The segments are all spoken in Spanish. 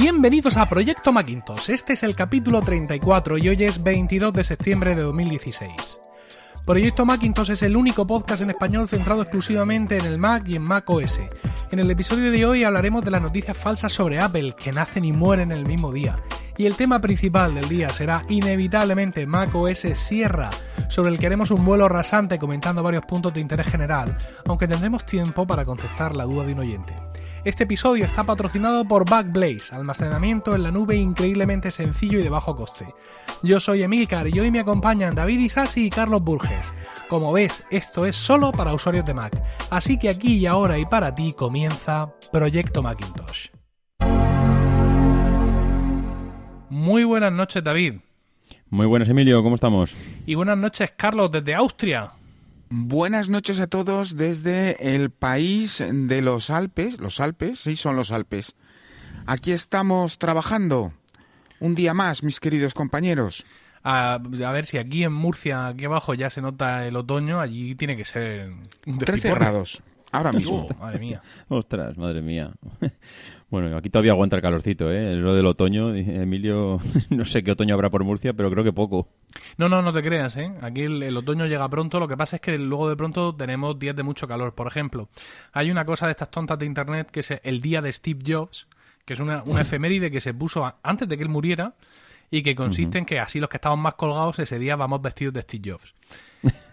Bienvenidos a Proyecto Macintosh. Este es el capítulo 34 y hoy es 22 de septiembre de 2016. Proyecto Macintosh es el único podcast en español centrado exclusivamente en el Mac y en Mac OS. En el episodio de hoy hablaremos de las noticias falsas sobre Apple que nacen y mueren en el mismo día. Y el tema principal del día será inevitablemente Mac OS Sierra, sobre el que haremos un vuelo rasante comentando varios puntos de interés general, aunque tendremos tiempo para contestar la duda de un oyente. Este episodio está patrocinado por Backblaze, almacenamiento en la nube increíblemente sencillo y de bajo coste. Yo soy Emilcar y hoy me acompañan David Isasi y Carlos Burges. Como ves, esto es solo para usuarios de Mac, así que aquí y ahora y para ti comienza Proyecto Macintosh. Muy buenas noches, David. Muy buenas, Emilio, ¿cómo estamos? Y buenas noches, Carlos, desde Austria. Buenas noches a todos desde el país de los Alpes. Los Alpes, sí, son los Alpes. Aquí estamos trabajando un día más, mis queridos compañeros. A, a ver si aquí en Murcia, aquí abajo, ya se nota el otoño, allí tiene que ser... un 13 despiporre. grados, ahora mismo. Oh, madre mía. Ostras, madre mía. Bueno, aquí todavía aguanta el calorcito, ¿eh? Lo del otoño, Emilio, no sé qué otoño habrá por Murcia, pero creo que poco. No, no, no te creas, ¿eh? Aquí el, el otoño llega pronto, lo que pasa es que luego de pronto tenemos días de mucho calor. Por ejemplo, hay una cosa de estas tontas de internet que es el día de Steve Jobs, que es una, una efeméride que se puso a- antes de que él muriera y que consiste en que así los que estamos más colgados ese día vamos vestidos de Steve Jobs.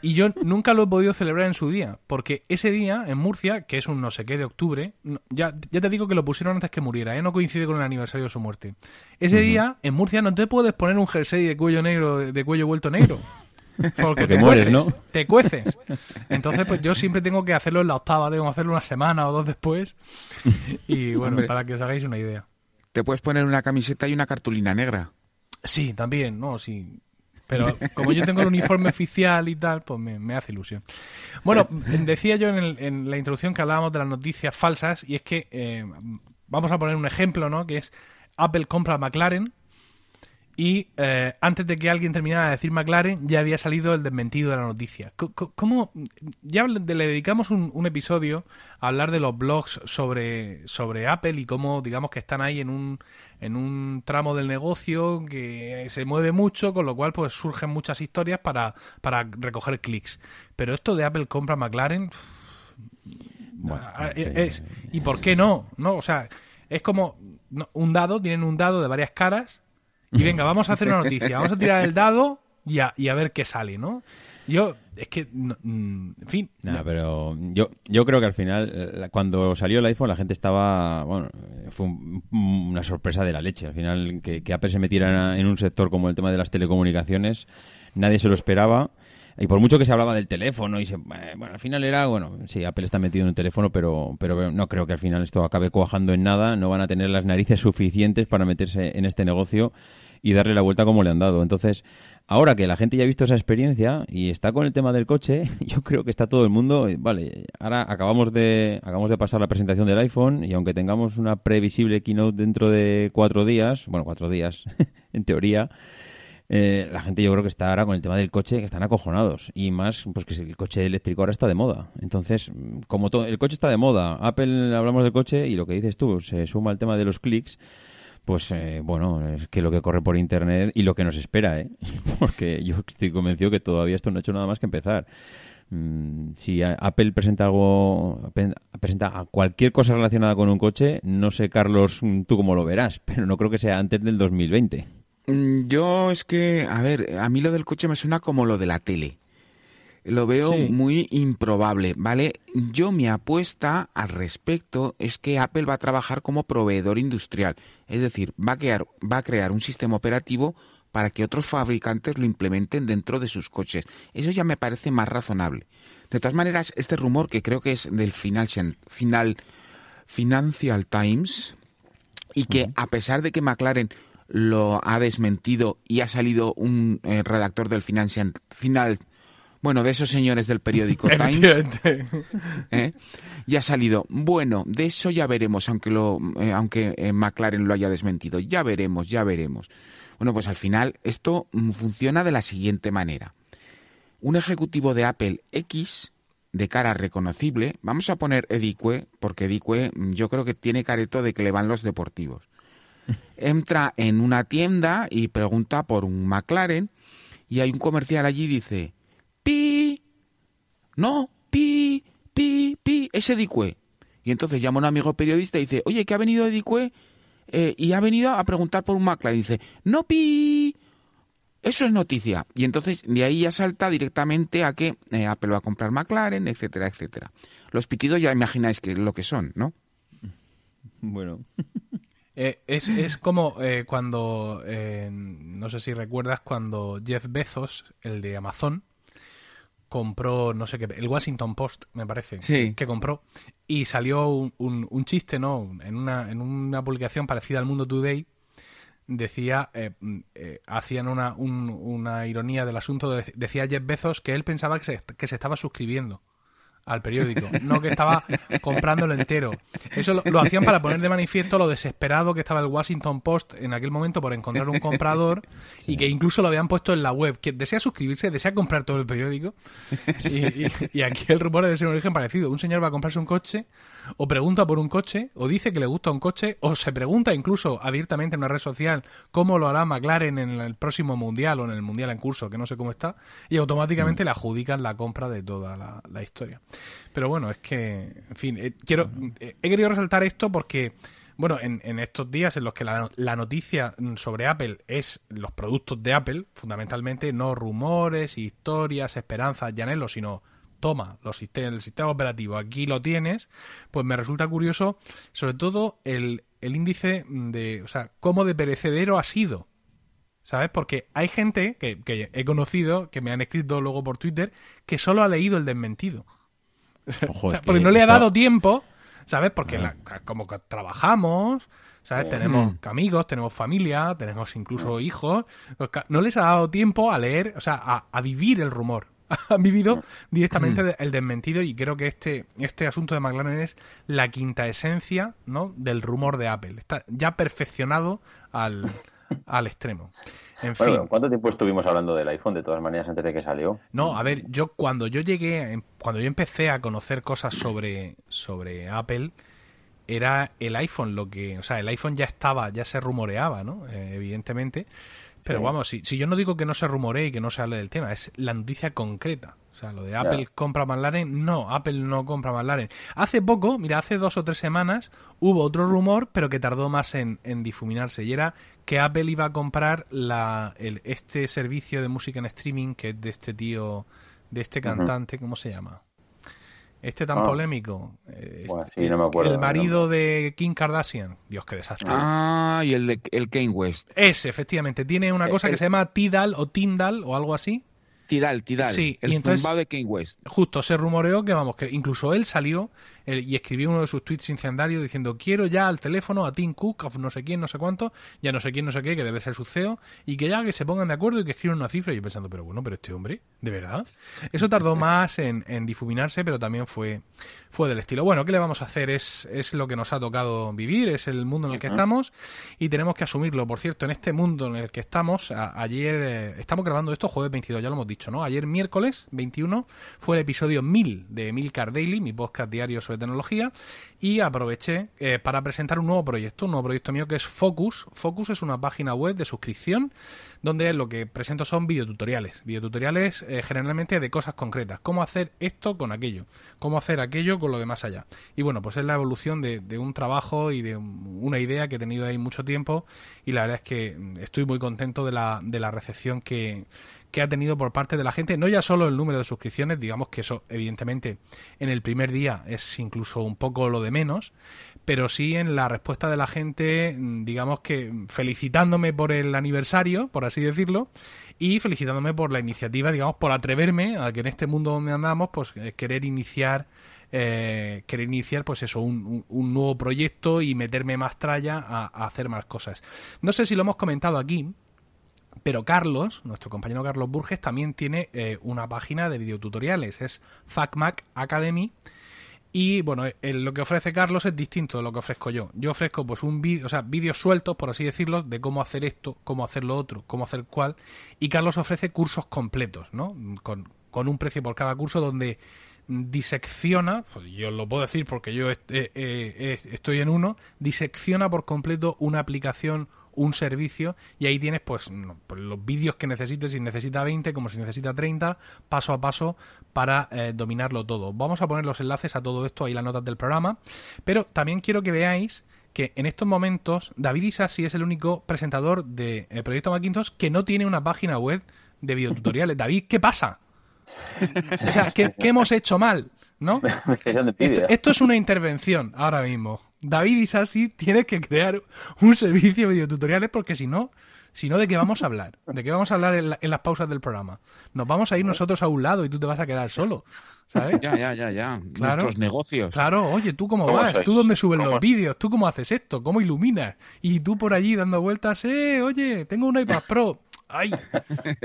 Y yo nunca lo he podido celebrar en su día, porque ese día en Murcia, que es un no sé qué de octubre, ya, ya te digo que lo pusieron antes que muriera, ¿eh? no coincide con el aniversario de su muerte. Ese día en Murcia no te puedes poner un jersey de cuello negro, de cuello vuelto negro. Porque te mueres, cueces, ¿no? te cueces. Entonces, pues yo siempre tengo que hacerlo en la octava, tengo que hacerlo una semana o dos después. Y bueno, Hombre. para que os hagáis una idea. Te puedes poner una camiseta y una cartulina negra. Sí, también, no, sí. Pero como yo tengo el uniforme oficial y tal, pues me, me hace ilusión. Bueno, decía yo en, el- en la introducción que hablábamos de las noticias falsas y es que eh, vamos a poner un ejemplo, ¿no? Que es Apple compra a McLaren y eh, antes de que alguien terminara de decir McLaren ya había salido el desmentido de la noticia. ¿Cómo? Ya le dedicamos un, un episodio a hablar de los blogs sobre, sobre Apple y cómo, digamos, que están ahí en un, en un tramo del negocio que se mueve mucho, con lo cual pues surgen muchas historias para, para recoger clics. Pero esto de Apple compra McLaren... Bueno, sí. es, ¿Y por qué no? ¿No? O sea, es como no, un dado, tienen un dado de varias caras y venga, vamos a hacer una noticia, vamos a tirar el dado y a, y a ver qué sale, ¿no? Yo, es que, no, mm, en fin, Nah, no. pero yo, yo creo que al final, eh, cuando salió el iPhone, la gente estaba. Bueno, eh, fue un- una sorpresa de la leche. Al final, que, que Apple se metiera en un sector como el tema de las telecomunicaciones, nadie se lo esperaba. Y por mucho que se hablaba del teléfono, y se, eh, bueno, al final era, bueno, sí, Apple está metido en un teléfono, pero, pero no creo que al final esto acabe cuajando en nada. No van a tener las narices suficientes para meterse en este negocio y darle la vuelta como le han dado. Entonces, ahora que la gente ya ha visto esa experiencia y está con el tema del coche, yo creo que está todo el mundo, vale, ahora acabamos de acabamos de pasar la presentación del iPhone y aunque tengamos una previsible keynote dentro de cuatro días, bueno, cuatro días en teoría, eh, la gente yo creo que está ahora con el tema del coche que están acojonados y más pues que el coche eléctrico ahora está de moda entonces como todo el coche está de moda Apple hablamos del coche y lo que dices tú se suma el tema de los clics pues eh, bueno, es que lo que corre por internet y lo que nos espera, ¿eh? Porque yo estoy convencido que todavía esto no ha hecho nada más que empezar. Mm, si Apple presenta algo, presenta cualquier cosa relacionada con un coche, no sé, Carlos, tú cómo lo verás, pero no creo que sea antes del 2020. Mm, Yo es que, a ver, a mí lo del coche me suena como lo de la tele. Lo veo Sí. muy improbable, ¿vale? Yo mi apuesta al respecto es que Apple va a trabajar como proveedor industrial, es decir, va a crear, va a crear un sistema operativo para que otros fabricantes lo implementen dentro de sus coches. Eso ya me parece más razonable. De todas maneras, este rumor que creo que es del Financial, final, Financial Times y que a pesar de que McLaren lo ha desmentido y ha salido un eh, redactor del Financial Final bueno, de esos señores del periódico Times. ¿eh? ya ha salido. Bueno, de eso ya veremos, aunque lo, eh, aunque McLaren lo haya desmentido. Ya veremos, ya veremos. Bueno, pues al final esto mm, funciona de la siguiente manera. Un ejecutivo de Apple X de cara reconocible, vamos a poner Edicue, porque Edicue mm, yo creo que tiene careto de que le van los deportivos. Entra en una tienda y pregunta por un McLaren y hay un comercial allí y dice, pi, no, pi, pi, pi, es Edicue. Y entonces llama un amigo periodista y dice, oye, que ha venido Edicue eh, y ha venido a preguntar por un McLaren. Y dice, no, pi, eso es noticia. Y entonces de ahí ya salta directamente a que eh, Apple va a comprar McLaren, etcétera, etcétera. Los pitidos ya imagináis que lo que son, ¿no? Bueno. Eh, es, es, como eh, cuando, no sé si recuerdas, cuando Jeff Bezos, el de Amazon, compró, no sé qué, el Washington Post, me parece, sí. que compró, y salió un, un, chiste, ¿no? En una, en una publicación parecida al Mundo Today, decía, eh, hacían una, una ironía del asunto, decía Jeff Bezos que él pensaba que se, que se estaba suscribiendo al periódico, no que estaba comprándolo entero. Eso lo, hacían para poner de manifiesto lo desesperado que estaba el Washington Post en aquel momento por encontrar un comprador y que incluso lo habían puesto en la web. Que desea suscribirse, desea comprar todo el periódico. Y, aquí el rumor es de ser un origen parecido. Un señor va a comprarse un coche o pregunta por un coche, o dice que le gusta un coche, o se pregunta incluso abiertamente en una red social cómo lo hará McLaren en el próximo mundial o en el mundial en curso, que no sé cómo está, y automáticamente mm. le adjudican la compra de toda la, historia. Pero bueno, es que, en fin, eh, quiero, eh, he querido resaltar esto porque bueno, en, en, estos días en los que la, la, noticia sobre Apple es los productos de Apple, fundamentalmente, no rumores, historias, esperanzas y anhelos, sino toma los el sistema operativo, aquí lo tienes, pues me resulta curioso, sobre todo el, el índice de, o sea, cómo de perecedero ha sido. ¿Sabes? Porque hay gente que, que, he conocido, que me han escrito luego por Twitter, que solo ha leído el desmentido. o sea, porque no le ha dado tiempo, ¿sabes? Porque como que trabajamos, ¿sabes? Tenemos amigos, tenemos familia, tenemos incluso hijos. No les ha dado tiempo a leer, o sea, a, a vivir el rumor. han vivido directamente mm. el desmentido y creo que este, este asunto de McLaren es la quinta esencia ¿no? del rumor de Apple. Está ya perfeccionado al, al extremo. En fin. ¿cuánto tiempo estuvimos hablando del iPhone de todas maneras antes de que salió? No, a ver, yo cuando yo llegué, cuando yo empecé a conocer cosas sobre, sobre Apple, era el iPhone lo que, o sea, el iPhone ya estaba, ya se rumoreaba, ¿no? Eh, evidentemente. Pero vamos, si, si yo no digo que no se rumoree y que no se hable del tema, es la noticia concreta. O sea, lo de Apple compra McLaren, no, Apple no compra McLaren. Hace poco, mira, hace dos o tres semanas hubo otro rumor, pero que tardó más en, difuminarse, y era que Apple iba a comprar la, el, este servicio de música en streaming que es de este tío, de este cantante, ¿cómo se llama? Este tan ah. polémico. Eh, este, no me acuerdo, el marido de Kim Kardashian. Dios, qué desastre. Ah, y el de el Kane West. Ese, efectivamente. Tiene una eh, cosa que se llama Tidal o Tindal o algo así. Tidal, Tidal. Sí, el y entonces, de Kane West. Justo, se rumoreó que, vamos, que incluso él salió y escribió uno de sus tweets incendiarios diciendo quiero ya al teléfono a Tim Cook, a no sé quién, no sé cuánto, ya no sé quién, no sé qué, que debe ser su CEO, y que ya que se pongan de acuerdo y que escriban una cifra. Y yo pensando, pero bueno, pero este hombre, ¿de verdad? Eso tardó más en, difuminarse, pero también fue, fue del estilo. Bueno, ¿qué le vamos a hacer? Es, es lo que nos ha tocado vivir, es el mundo en el que estamos y tenemos que asumirlo. Por cierto, en este mundo en el que estamos, ayer, eh, estamos grabando esto jueves 22, ya lo hemos dicho, ¿no? Ayer miércoles 21 fue el episodio 1000 de Milcar Daily, mi podcast diario sobre tecnología, y aproveché eh, para presentar un nuevo proyecto, un nuevo proyecto mío que es Focus. Focus es una página web de suscripción donde lo que presento son videotutoriales, videotutoriales eh, generalmente de cosas concretas, cómo hacer esto con aquello, cómo hacer aquello con lo de más allá. Y bueno, pues es la evolución de, de un trabajo y de una idea que he tenido ahí mucho tiempo y la verdad es que estoy muy contento de la, de la recepción que, que ha tenido por parte de la gente, no ya solo el número de suscripciones, digamos que eso evidentemente en el primer día es incluso un poco lo de menos, pero sí en la respuesta de la gente, digamos que felicitándome por el aniversario, por así decirlo, y felicitándome por la iniciativa, digamos, por atreverme a que en este mundo donde andamos, pues eh, querer iniciar eh, querer iniciar pues eso un, nuevo proyecto y meterme más tralla a, hacer más cosas. No sé si lo hemos comentado aquí pero Carlos, nuestro compañero Carlos Burges, también tiene eh, una página de videotutoriales, es FacMac Academy. Y bueno, lo que ofrece Carlos es distinto de lo que ofrezco yo. Yo ofrezco pues un vídeo, o sea, vídeos sueltos, por así decirlo, de cómo hacer esto, cómo hacer lo otro, cómo hacer cual. Y Carlos ofrece cursos completos, ¿no? Con, un precio por cada curso donde disecciona, pues yo lo puedo decir porque yo est- eh, eh, estoy en uno, disecciona por completo una aplicación, un servicio, y ahí tienes pues, pues los vídeos que necesites, si necesita 20, como si necesita 30, paso a paso para eh, dominarlo todo. Vamos a poner los enlaces a todo esto ahí las notas del programa, pero también quiero que veáis que en estos momentos David Isasi es el único presentador de eh, Proyecto Macintosh que no tiene una página web de videotutoriales. David, ¿qué pasa? O sea, ¿qué, qué hemos hecho mal? ¿No? Esto, es una intervención ahora mismo. David Isasi tiene que crear un servicio de videotutoriales porque si no, si no, ¿de qué vamos a hablar? ¿De qué vamos a hablar en, la- en las pausas del programa? Nos vamos a ir nosotros a un lado y tú te vas a quedar solo, ¿sabes? Ya, ya, ya, ya. Claro. Nuestros negocios. Claro, oye, ¿tú cómo, ¿Cómo vas? sois? ¿Tú dónde subes los vídeos? ¿Tú cómo haces esto? ¿Cómo iluminas? Y tú por allí dando vueltas, eh, oye, tengo un iPad Pro. ¡Ay!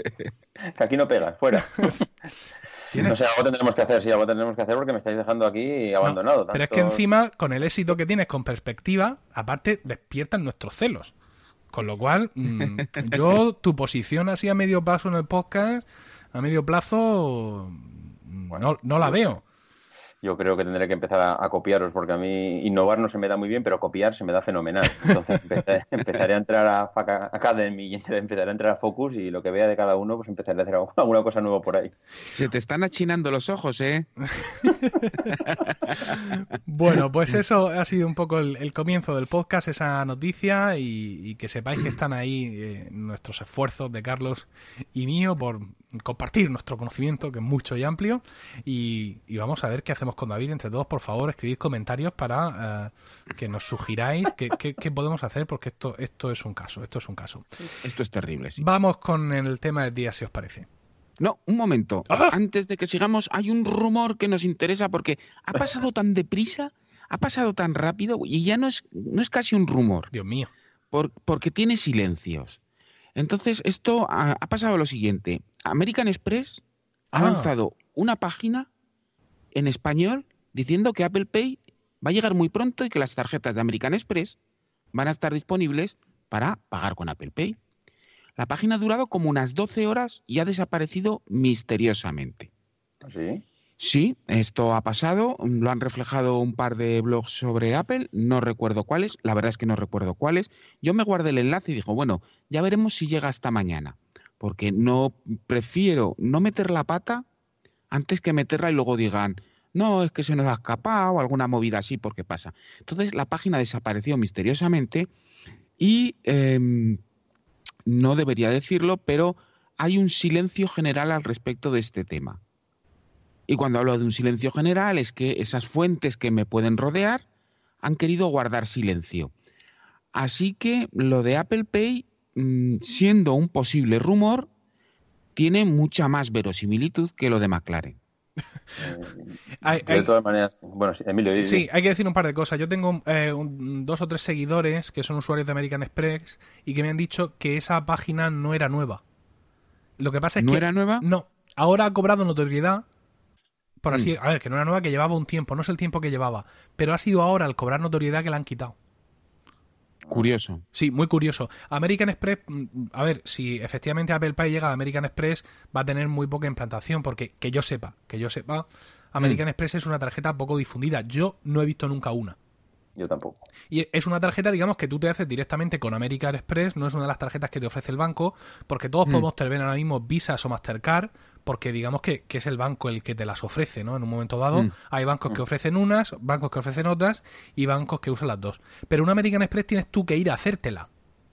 Aquí no pegas, fuera. No sé, algo tendremos que hacer, sí, algo tendremos que hacer porque me estáis dejando aquí abandonado. Pero es que encima, con el éxito que tienes con perspectiva, aparte despiertan nuestros celos. Con lo cual, mm, yo, tu posición así a medio plazo en el podcast, a medio plazo, mm, no, no la veo. Yo creo que tendré que empezar a, a copiaros porque a mí innovar no se me da muy bien, pero copiar se me da fenomenal. Entonces empezaré, empezaré a entrar a FAC Academy y empezaré a entrar a Focus y lo que vea de cada uno, pues empezaré a hacer alguna cosa nueva por ahí. Se te están achinando los ojos, ¿eh? Bueno, pues eso ha sido un poco el, el comienzo del podcast, esa noticia, y, y que sepáis que están ahí eh, nuestros esfuerzos de Carlos y mío por compartir nuestro conocimiento, que es mucho y amplio, y, y vamos a ver qué hacemos con David. Entre todos, por favor, escribid comentarios para eh, que nos sugiráis qué, podemos hacer, porque esto, esto es un caso, esto es un caso. Esto es terrible, sí. Vamos con el tema del día, si os parece. No, un momento. ¡Ah! Antes de que sigamos, hay un rumor que nos interesa porque ha pasado tan deprisa, ha pasado tan rápido y ya no es, no es casi un rumor, Dios mío. por- porque tiene silencios. Entonces, esto ha, ha pasado lo siguiente. American Express ha Ah. lanzado una página en español diciendo que Apple Pay va a llegar muy pronto y que las tarjetas de American Express van a estar disponibles para pagar con Apple Pay. La página ha durado como unas 12 horas y ha desaparecido misteriosamente. ¿Sí? Sí, esto ha pasado, lo han reflejado un par de blogs sobre Apple, no recuerdo cuáles, la verdad es que no recuerdo cuáles. Yo me guardé el enlace y dijo, bueno, ya veremos si llega hasta mañana, porque no prefiero no meter la pata antes que meterla y luego digan, no, es que se nos ha escapado alguna movida así, porque pasa. Entonces la página desapareció misteriosamente y em, no debería decirlo, pero hay un silencio general al respecto de este tema. Y cuando hablo de un silencio general es que esas fuentes que me pueden rodear han querido guardar silencio. Así que lo de Apple Pay, mm, siendo un posible rumor, tiene mucha más verosimilitud que lo de McLaren. Hay- De todas maneras, bueno, Emilio, di- Sí, hay que decir un par de cosas. Yo tengo eh, un- dos o tres seguidores que son usuarios de American Express y que me han dicho que esa página no era nueva. Lo que pasa es ¿No que era nueva? no, ahora ha cobrado notoriedad. Por así, Mm. a ver, que no era nueva, que llevaba un tiempo, no es el tiempo que llevaba, pero ha sido ahora al cobrar notoriedad que la han quitado. Curioso. Sí, muy curioso. American Express, mm, a ver, si efectivamente Apple Pay llega a American Express, va a tener muy poca implantación, porque que yo sepa, que yo sepa, American Express es una tarjeta poco difundida. Yo no he visto nunca una. Yo tampoco. Y es una tarjeta, digamos, que tú te haces directamente con American Express, no es una de las tarjetas que te ofrece el banco, porque todos Mm. podemos tener ahora mismo Visas o Mastercard, porque digamos que, que es el banco el que te las ofrece, ¿no? En un momento dado, Mm. hay bancos que ofrecen unas, bancos que ofrecen otras, y bancos que usan las dos. Pero una American Express tienes tú que ir a hacértela.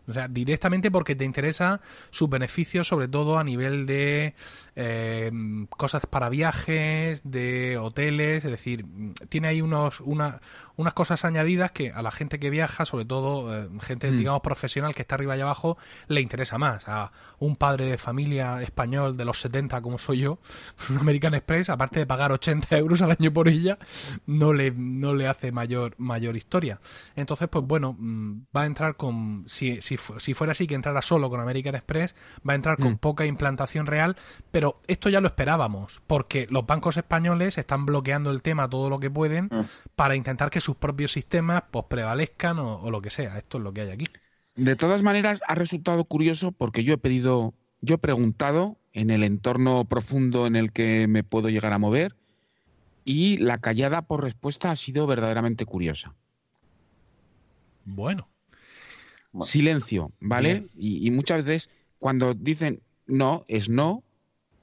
O sea, directamente porque te interesa sus beneficios, sobre todo a nivel de eh, cosas para viajes, de hoteles, es decir, tiene ahí unos, una, unas cosas añadidas que a la gente que viaja, sobre todo eh, gente, Mm. digamos, profesional que está arriba y abajo, le interesa más. A un padre de familia español de los 70 como soy yo, pues un American Express, aparte de pagar 80 euros al año por ella, no le, no le hace mayor, mayor historia. Entonces, pues bueno, mm, va a entrar con, si, si, fu- si fuera así que entrara solo con American Express, va a entrar con Mm. poca implantación real, pero esto ya lo esperábamos, porque los bancos españoles están bloqueando el tema todo lo que pueden Mm. para intentar que sus propios sistemas pues prevalezcan o, o lo que sea. Esto es lo que hay aquí. De todas maneras, ha resultado curioso porque yo he pedido, yo he preguntado en el entorno profundo en el que me puedo llegar a mover y la callada por respuesta ha sido verdaderamente curiosa. Bueno. Silencio, ¿vale? Y, muchas veces cuando dicen no, es no,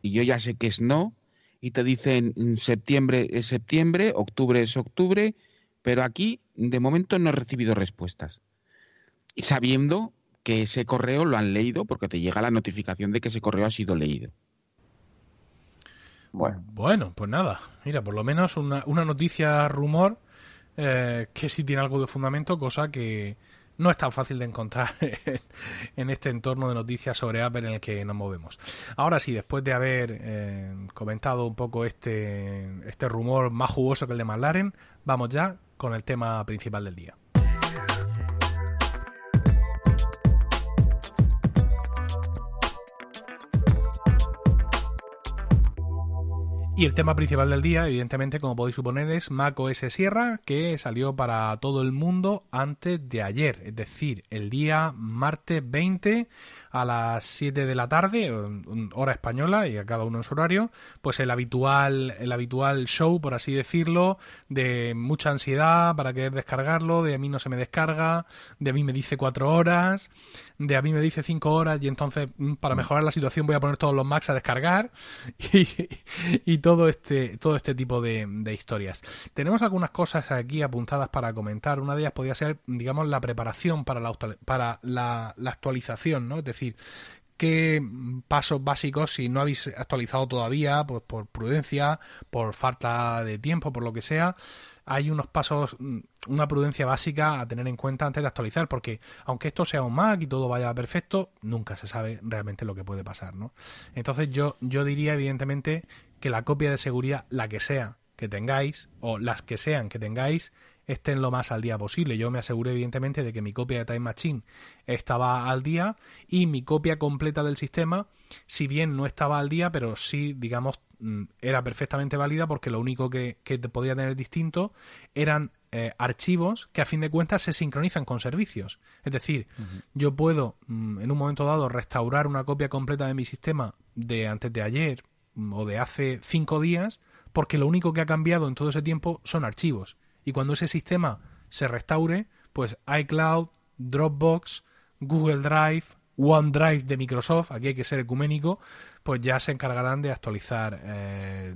y yo ya sé que es no, y te dicen mm, septiembre es septiembre, octubre es octubre, pero aquí de momento no he recibido respuestas. Y sabiendo que ese correo lo han leído porque te llega la notificación de que ese correo ha sido leído. Bueno, bueno pues nada, mira, por lo menos una, noticia rumor eh, que sí tiene algo de fundamento, cosa que, no es tan fácil de encontrar en este entorno de noticias sobre Apple en el que nos movemos. Ahora sí, después de haber eh, comentado un poco este, este rumor más jugoso que el de McLaren, vamos ya con el tema principal del día. Y el tema principal del día, evidentemente, como podéis suponer, es Mac OS Sierra, que salió para todo el mundo antes de ayer, es decir, el día martes 20 a las 7 de la tarde, hora española, y a cada uno en su horario, pues el habitual, el habitual show, por así decirlo, de mucha ansiedad para querer descargarlo, de a mí no se me descarga, de a mí me dice cuatro horas, de a mí me dice cinco horas, y entonces mm, para mm. mejorar la situación voy a poner todos los Macs a descargar, y, todo este, todo este tipo de, historias. Tenemos algunas cosas aquí apuntadas para comentar. Una de ellas podría ser, digamos, la preparación para la, para la, la actualización, ¿no? Es decir, qué pasos básicos, si no habéis actualizado todavía, pues por prudencia, por falta de tiempo, por lo que sea, hay unos pasos, mm, una prudencia básica a tener en cuenta antes de actualizar, porque aunque esto sea un Mac y todo vaya perfecto, nunca se sabe realmente lo que puede pasar, ¿no? Entonces yo, yo diría evidentemente que la copia de seguridad, la que sea que tengáis, o las que sean que tengáis, estén lo más al día posible. Yo me aseguré evidentemente de que mi copia de Time Machine estaba al día y mi copia completa del sistema, si bien no estaba al día, pero sí, digamos, mm, era perfectamente válida porque lo único que, que podía tener distinto eran eh, archivos que a fin de cuentas se sincronizan con servicios. Es decir, yo puedo mm, en un momento dado restaurar una copia completa de mi sistema de antes de ayer mm, o de hace cinco días porque lo único que ha cambiado en todo ese tiempo son archivos y cuando ese sistema se restaure, pues iCloud, Dropbox, Google Drive, OneDrive de Microsoft, aquí hay que ser ecuménico, pues ya se encargarán de actualizar eh,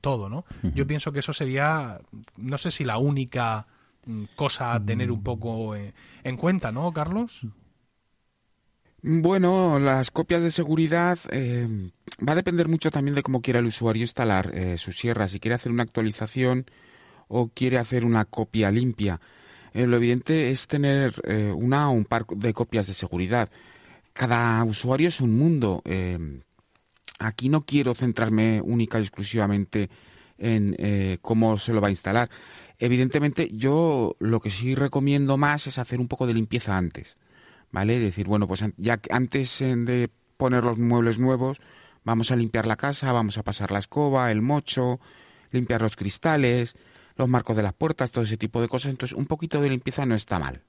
todo, ¿no? Yo pienso que eso sería, no sé si la única mm, cosa a tener un poco eh, en cuenta, ¿no, Carlos? Bueno, las copias de seguridad eh, va a depender mucho también de cómo quiera el usuario instalar su sierra. Si quiere hacer una actualización, o quiere hacer una copia limpia. Eh, lo evidente es tener eh, una o un par de copias de seguridad. Cada usuario es un mundo. Eh, aquí no quiero centrarme única y exclusivamente en cómo se lo va a instalar. Evidentemente, yo lo que sí recomiendo más es hacer un poco de limpieza antes. ¿Vale? Decir, bueno, pues ya antes de poner los muebles nuevos, vamos a limpiar la casa, vamos a pasar la escoba, el mocho, limpiar los cristales, los marcos de las puertas, todo ese tipo de cosas. Entonces, un poquito de limpieza no está mal.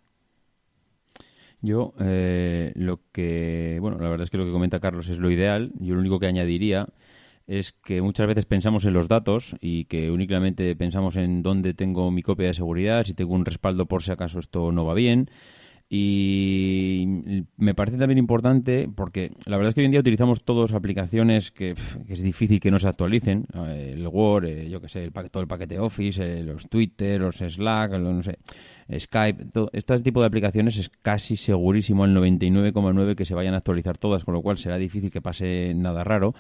Yo, eh, lo que, bueno, la verdad es que lo que comenta Carlos es lo ideal. Yo lo único que añadiría es que muchas veces pensamos en los datos y que únicamente pensamos en dónde tengo mi copia de seguridad, si tengo un respaldo por si acaso esto no va bien. Y me parece también importante porque la verdad es que hoy en día utilizamos todas aplicaciones que, es difícil que no se actualicen. Eh, el Word, eh, yo que sé, el todo el paquete Office, eh, los Twitter, los Slack, no sé, Skype. Todo, este tipo de aplicaciones es casi segurísimo el 99,9 que se vayan a actualizar todas, con lo cual será difícil que pase nada raro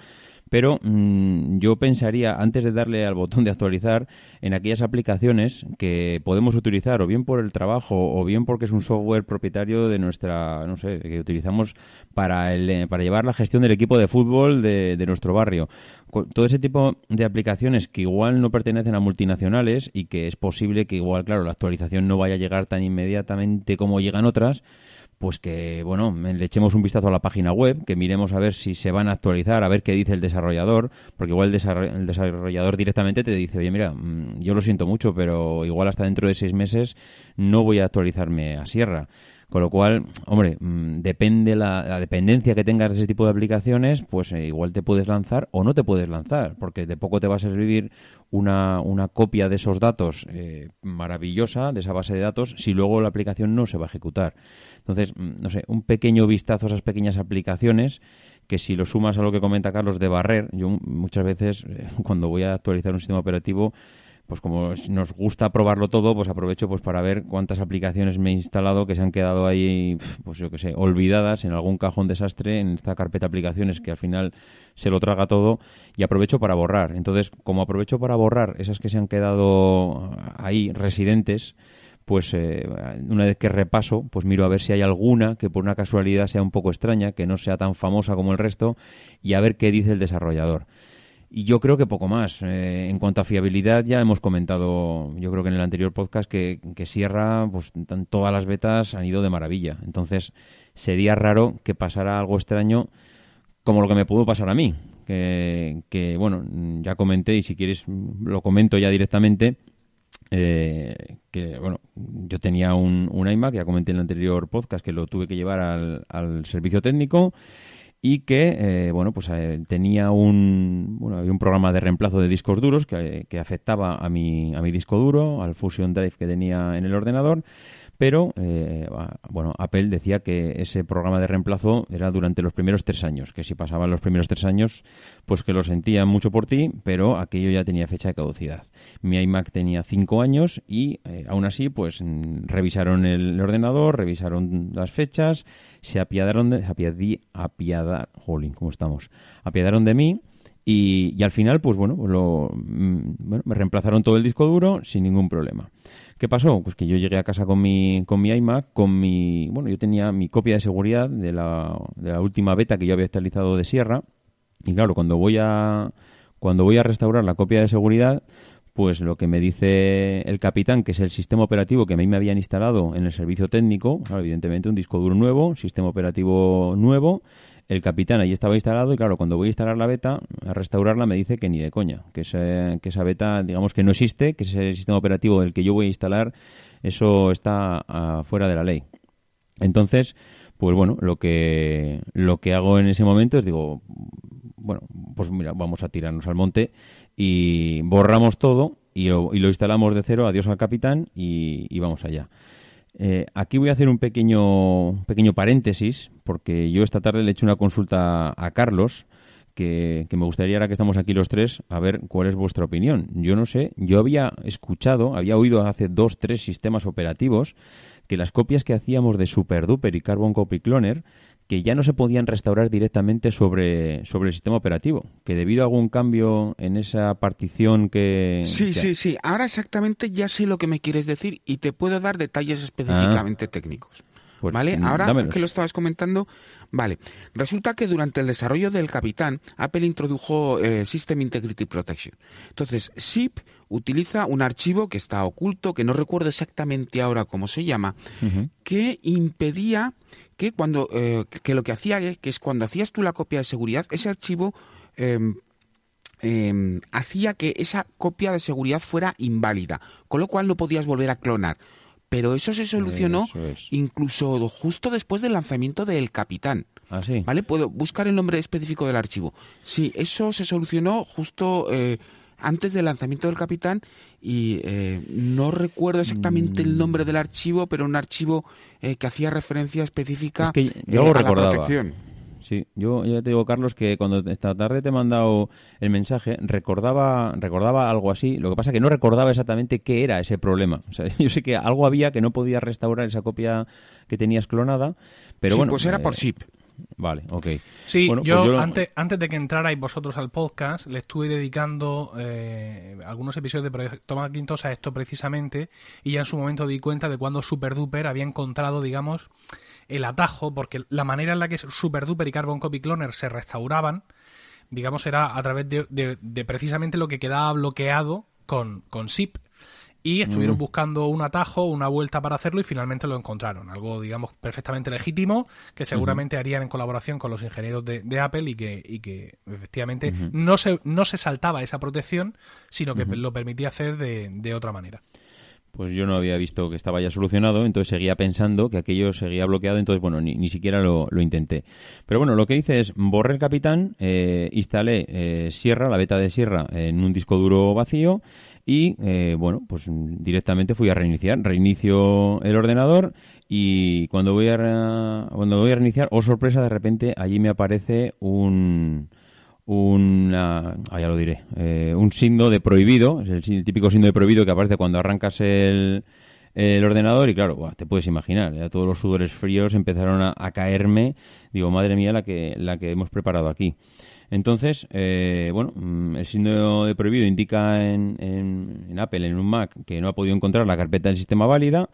pero mm, yo pensaría, antes de darle al botón de actualizar, en aquellas aplicaciones que podemos utilizar o bien por el trabajo o bien porque es un software propietario de nuestra, no sé, que utilizamos para, el, eh, para llevar la gestión del equipo de fútbol de, de nuestro barrio. Todo ese tipo de aplicaciones que igual no pertenecen a multinacionales y que es posible que igual, claro, la actualización no vaya a llegar tan inmediatamente como llegan otras, pues que, bueno, le echemos un vistazo a la página web, que miremos a ver si se van a actualizar, a ver qué dice el desarrollador, porque igual el, desarrollador directamente te dice, oye, mira, mm, yo lo siento mucho, pero igual hasta dentro de seis meses no voy a actualizarme a Sierra. Con lo cual, hombre, mm, depende la, dependencia que tengas de ese tipo de aplicaciones, pues eh, igual te puedes lanzar o no te puedes lanzar, porque de poco te va a servir una, una copia de esos datos eh, maravillosa, de esa base de datos, si luego la aplicación no se va a ejecutar. Entonces, mm, no sé, un pequeño vistazo a esas pequeñas aplicaciones que si lo sumas a lo que comenta Carlos de barrer, yo muchas veces cuando voy a actualizar un sistema operativo pues como nos gusta probarlo todo, pues aprovecho pues para ver cuántas aplicaciones me he instalado que se han quedado ahí, pues yo que sé, olvidadas en algún cajón desastre en esta carpeta aplicaciones que al final se lo traga todo y aprovecho para borrar. Entonces, como aprovecho para borrar esas que se han quedado ahí residentes, pues eh, una vez que repaso, pues miro a ver si hay alguna que por una casualidad sea un poco extraña, que no sea tan famosa como el resto y a ver qué dice el desarrollador. Y yo creo que poco más. Eh, en cuanto a fiabilidad, ya hemos comentado, yo creo que en el anterior podcast, que, que Sierra, pues todas las betas han ido de maravilla. Entonces, sería raro que pasara algo extraño como lo que me pudo pasar a mí. Que, que bueno, ya comenté y si quieres lo comento ya directamente. Eh, que bueno, yo tenía un, un iMac, ya comenté en el anterior podcast que lo tuve que llevar al, al servicio técnico y que eh, bueno pues eh, tenía un bueno había un programa de reemplazo de discos duros que, que, afectaba a mi a mi disco duro al Fusion Drive que tenía en el ordenador pero eh, bueno Apple decía que ese programa de reemplazo era durante los primeros tres años que si pasaban los primeros tres años pues que lo sentía mucho por ti pero aquello ya tenía fecha de caducidad mi iMac tenía cinco años y aún así pues revisaron el ordenador revisaron las fechas se apiadaron de, apiadí, apiadar, jolín, ¿cómo estamos? Apiadaron de mí y, y al final, pues bueno, lo, mm, bueno, me reemplazaron todo el disco duro sin ningún problema. ¿Qué pasó? Pues que yo llegué a casa con mi, con mi iMac, con mi, bueno, yo tenía mi copia de seguridad de la, de la última beta que yo había actualizado de Sierra y claro, cuando voy a, cuando voy a restaurar la copia de seguridad, pues lo que me dice el capitán, que es el sistema operativo que a mí me habían instalado en el servicio técnico, evidentemente un disco duro nuevo, sistema operativo nuevo, el capitán allí estaba instalado y claro, cuando voy a instalar la beta, a restaurarla, me dice que ni de coña, que, que esa beta, digamos que no existe, que ese sistema operativo del que yo voy a instalar, eso está uh, fuera de la ley. Entonces, pues bueno, lo que, lo que hago en ese momento es digo, bueno, pues mira, vamos a tirarnos al monte y borramos todo y lo, instalamos de cero, adiós al capitán y, vamos allá. Eh, aquí voy a hacer un pequeño, pequeño paréntesis, porque yo esta tarde le he hecho una consulta a Carlos, que, que, me gustaría, ahora que estamos aquí los tres, a ver cuál es vuestra opinión. Yo no sé, yo había escuchado, había oído hace dos, tres sistemas operativos, que las copias que hacíamos de SuperDuper y Carbon Copy Cloner que ya no se podían restaurar directamente sobre, sobre el sistema operativo, que debido a algún cambio en esa partición que... Sí, sí, sí, ahora exactamente ya sé lo que me quieres decir y te puedo dar detalles específicamente ah. técnicos. Pues, ¿Vale? Mm, ahora que lo estabas comentando, vale. Resulta que durante el desarrollo del Capitán, Apple introdujo eh, System Integrity Protection. Entonces, SIP utiliza un archivo que está oculto, que no recuerdo exactamente ahora cómo se llama, que impedía que cuando eh, que lo que hacía que es cuando hacías tú la copia de seguridad ese archivo em, hacía que esa copia de seguridad fuera inválida con lo cual no podías volver a clonar pero eso se solucionó incluso justo después del lanzamiento del Capitán. ¿Ah, sí? ¿Vale? Puedo buscar el nombre específico del archivo. Sí, eso se solucionó justo eh, antes del lanzamiento del Capitán y eh, no recuerdo exactamente el nombre del archivo, pero un archivo eh, que hacía referencia específica que yo eh, a la protección. Sí, yo ya te digo, Carlos, que cuando esta tarde te he mandado el mensaje, recordaba, recordaba algo así. Lo que pasa que no recordaba exactamente qué era ese problema. O sea, yo sé que algo había que no podía restaurar esa copia que tenías clonada, pero sí, bueno. Pues era por zip. Vale, ok. Sí, pues yo, Antes, antes de que entrarais vosotros al podcast, le estuve dedicando eh, algunos episodios de Proyecto Macintosh a esto precisamente y ya en su momento di cuenta de cuando SuperDuper había encontrado, digamos, el atajo, porque la manera en la que SuperDuper y Carbon Copy Cloner se restauraban, digamos, era a través de, de, precisamente lo que quedaba bloqueado con, con SIP y estuvieron mm. buscando un atajo, una vuelta para hacerlo y finalmente lo encontraron. Algo, digamos, perfectamente legítimo que seguramente harían en colaboración con los ingenieros de, Apple y que, y que efectivamente no, se, no se saltaba esa protección, sino que lo permitía hacer de, de otra manera. pues yo no había visto que estaba ya solucionado, entonces seguía pensando que aquello seguía bloqueado, entonces bueno, ni, ni siquiera lo, lo, intenté. Pero bueno, lo que hice es borré el capitán, eh, instalé eh, Sierra, la beta de Sierra, en un disco duro vacío y eh, bueno, pues directamente fui a reiniciar. Reinicio el ordenador y cuando voy a, cuando voy a reiniciar, oh sorpresa, de repente allí me aparece un una, ah, ya lo diré, eh, un signo de prohibido, es el, típico signo de prohibido que aparece cuando arrancas el, el ordenador y claro, te puedes imaginar, ya todos los sudores fríos empezaron a, caerme, digo, madre mía, la que, la que hemos preparado aquí. Entonces, eh, bueno, mm, el signo de prohibido indica en, en, en Apple, en un Mac, que no ha podido encontrar la carpeta del sistema válida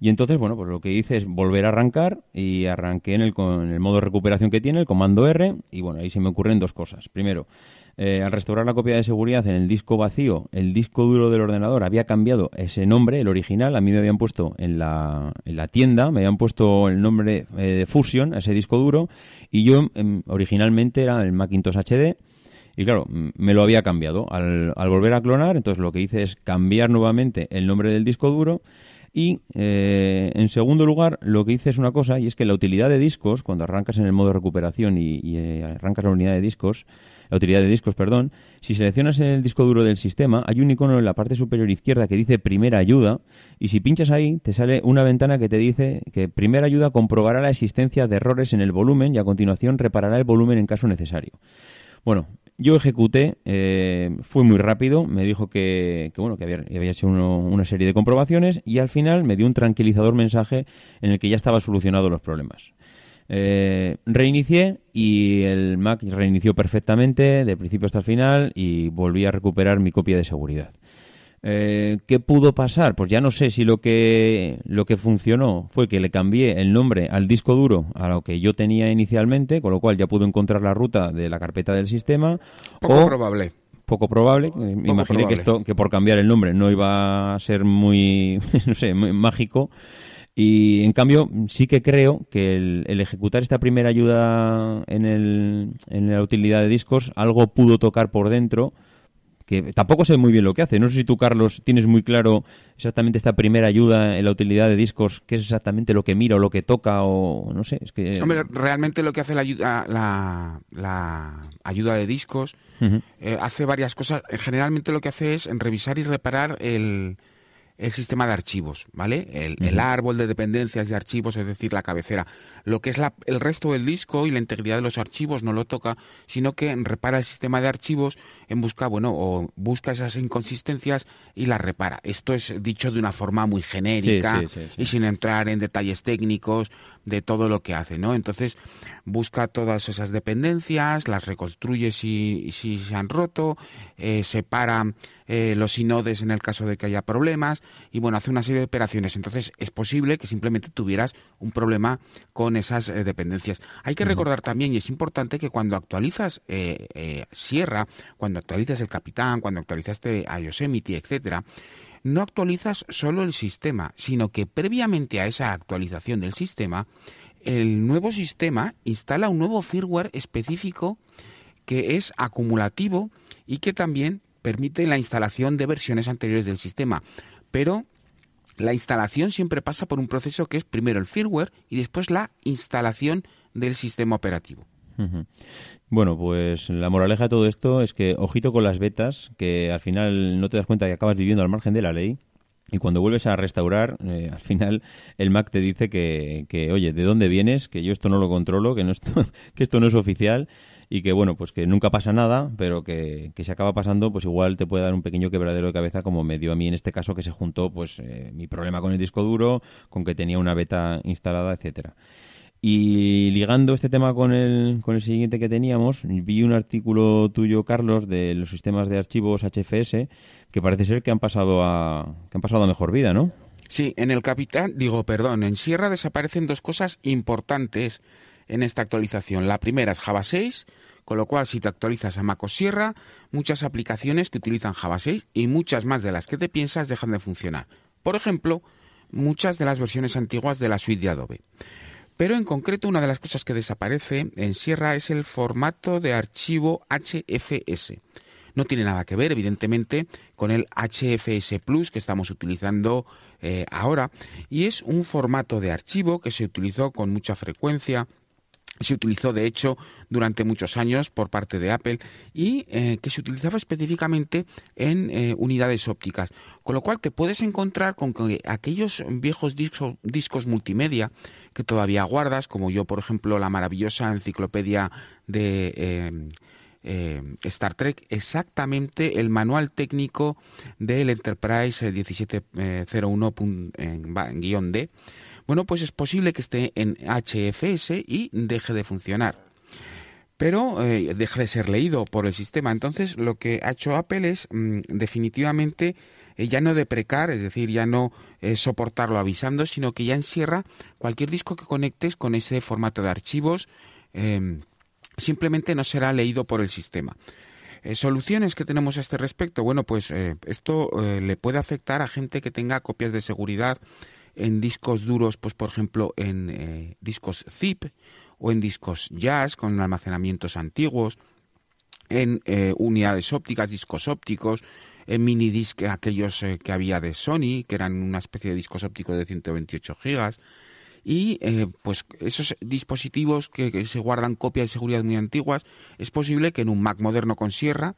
y entonces, bueno, pues lo que hice es volver a arrancar y arranqué en el, con el modo de recuperación que tiene, el comando R, y bueno, ahí se me ocurren dos cosas. Primero, eh, al restaurar la copia de seguridad en el disco vacío, el disco duro del ordenador había cambiado ese nombre, el original, a mí me habían puesto en la, en la tienda, me habían puesto el nombre eh, de Fusion, ese disco duro, y yo em, originalmente era el Macintosh HD, y claro, me lo había cambiado. Al, volver a clonar, entonces lo que hice es cambiar nuevamente el nombre del disco duro y eh, en segundo lugar, lo que hice es una cosa, y es que la utilidad de discos, cuando arrancas en el modo recuperación y, arrancas la unidad de discos, la utilidad de discos, perdón, si seleccionas el disco duro del sistema, hay un icono en la parte superior izquierda que dice primera ayuda, y si pinchas ahí, te sale una ventana que te dice que primera ayuda comprobará la existencia de errores en el volumen y a continuación reparará el volumen en caso necesario. Bueno, yo ejecuté, eh, fue muy rápido, me dijo que, bueno, que había, hecho una serie de comprobaciones y al final me dio un tranquilizador mensaje en el que ya estaba solucionado los problemas. Eh, reinicié y el Mac reinició perfectamente de principio hasta el final y volví a recuperar mi copia de seguridad. Eh, ¿Qué pudo pasar? Pues ya no sé si lo que, lo que funcionó fue que le cambié el nombre al disco duro a lo que yo tenía inicialmente, con lo cual ya pude encontrar la ruta de la carpeta del sistema. Poco probable. Poco probable. Me imaginé que esto, que por cambiar el nombre no iba a ser muy, no sé, muy mágico. Y en cambio, sí que creo que el, el, ejecutar esta primera ayuda en, el, en la utilidad de discos, algo pudo tocar por dentro que tampoco sé muy bien lo que hace. No sé si tú, Carlos, tienes muy claro exactamente esta primera ayuda en la utilidad de discos, qué es exactamente lo que mira o lo que toca o no sé. Es que... Hombre, realmente lo que hace la ayuda, la, ayuda de discos eh, hace varias cosas. Generalmente lo que hace es revisar y reparar el, el sistema de archivos, ¿vale? El, árbol de dependencias de archivos, es decir, la cabecera. Lo que es la, el resto del disco y la integridad de los archivos no lo toca, sino que repara el sistema de archivos en busca, bueno, o busca esas inconsistencias y las repara. Esto es dicho de una forma muy genérica y sin entrar en detalles técnicos de todo lo que hace, ¿no? Entonces busca todas esas dependencias, las reconstruye si, si se han roto, eh, separa eh, los sinodes en el caso de que haya problemas y bueno, hace una serie de operaciones. Entonces es posible que simplemente tuvieras un problema con esas eh, dependencias. Hay que recordar también, y es importante, que cuando actualizas eh, Sierra, cuando actualizas el Capitán, cuando actualizaste a Yosemite, etcétera, no actualizas solo el sistema, sino que previamente a esa actualización del sistema, el nuevo sistema instala un nuevo firmware específico que es acumulativo y que también permite la instalación de versiones anteriores del sistema, pero la instalación siempre pasa por un proceso que es primero el firmware y después la instalación del sistema operativo. Bueno, pues la moraleja de todo esto es que ojito con las betas, que al final no te das cuenta que acabas viviendo al margen de la ley. Y cuando vuelves a restaurar, eh, al final el Mac te dice que, que, oye, ¿de dónde vienes? Que yo esto no lo controlo, que, no esto, que esto no es oficial y que bueno, pues que nunca pasa nada, pero que, que se acaba pasando, pues igual te puede dar un pequeño quebradero de cabeza como me dio a mí en este caso que se juntó pues eh, mi problema con el disco duro, con que tenía una beta instalada, etcétera. Y ligando este tema con el, con el siguiente que teníamos, vi un artículo tuyo, Carlos, de los sistemas de archivos HFS, que parece ser que han pasado a, que han pasado a mejor vida, ¿no? Sí, en el Capitán, digo, perdón, en Sierra desaparecen dos cosas importantes en esta actualización. La primera es Java 6, con lo cual si te actualizas a MacOS Sierra, muchas aplicaciones que utilizan Java 6 y muchas más de las que te piensas dejan de funcionar. Por ejemplo, muchas de las versiones antiguas de la suite de Adobe. Pero en concreto una de las cosas que desaparece en Sierra es el formato de archivo HFS. No tiene nada que ver, evidentemente, con el HFS Plus que estamos utilizando eh, ahora y es un formato de archivo que se utilizó con mucha frecuencia se utilizó de hecho durante muchos años por parte de Apple y eh, que se utilizaba específicamente en eh, unidades ópticas. Con lo cual te puedes encontrar con que aquellos viejos discos, discos multimedia que todavía guardas, como yo por ejemplo la maravillosa enciclopedia de... Star Trek, exactamente el manual técnico del Enterprise 1701-D, bueno, pues es posible que esté en HFS y deje de funcionar. Pero eh, deje de ser leído por el sistema. Entonces, lo que ha hecho Apple es mm, definitivamente eh, ya no deprecar, es decir, ya no eh, soportarlo avisando, sino que ya encierra cualquier disco que conectes con ese formato de archivos. Em, simplemente no será leído por el sistema. ¿Soluciones que tenemos a este respecto? Bueno, pues esto le puede afectar a gente que tenga copias de seguridad en discos duros, pues por ejemplo en eh, discos zip o en discos jazz con almacenamientos antiguos, en eh, unidades ópticas, discos ópticos, en mini disc aquellos eh, que había de Sony, que eran una especie de discos ópticos de 128 gigas. Y pues esos dispositivos que, que, se guardan copias de seguridad muy antiguas, es posible que en un Mac moderno con sierra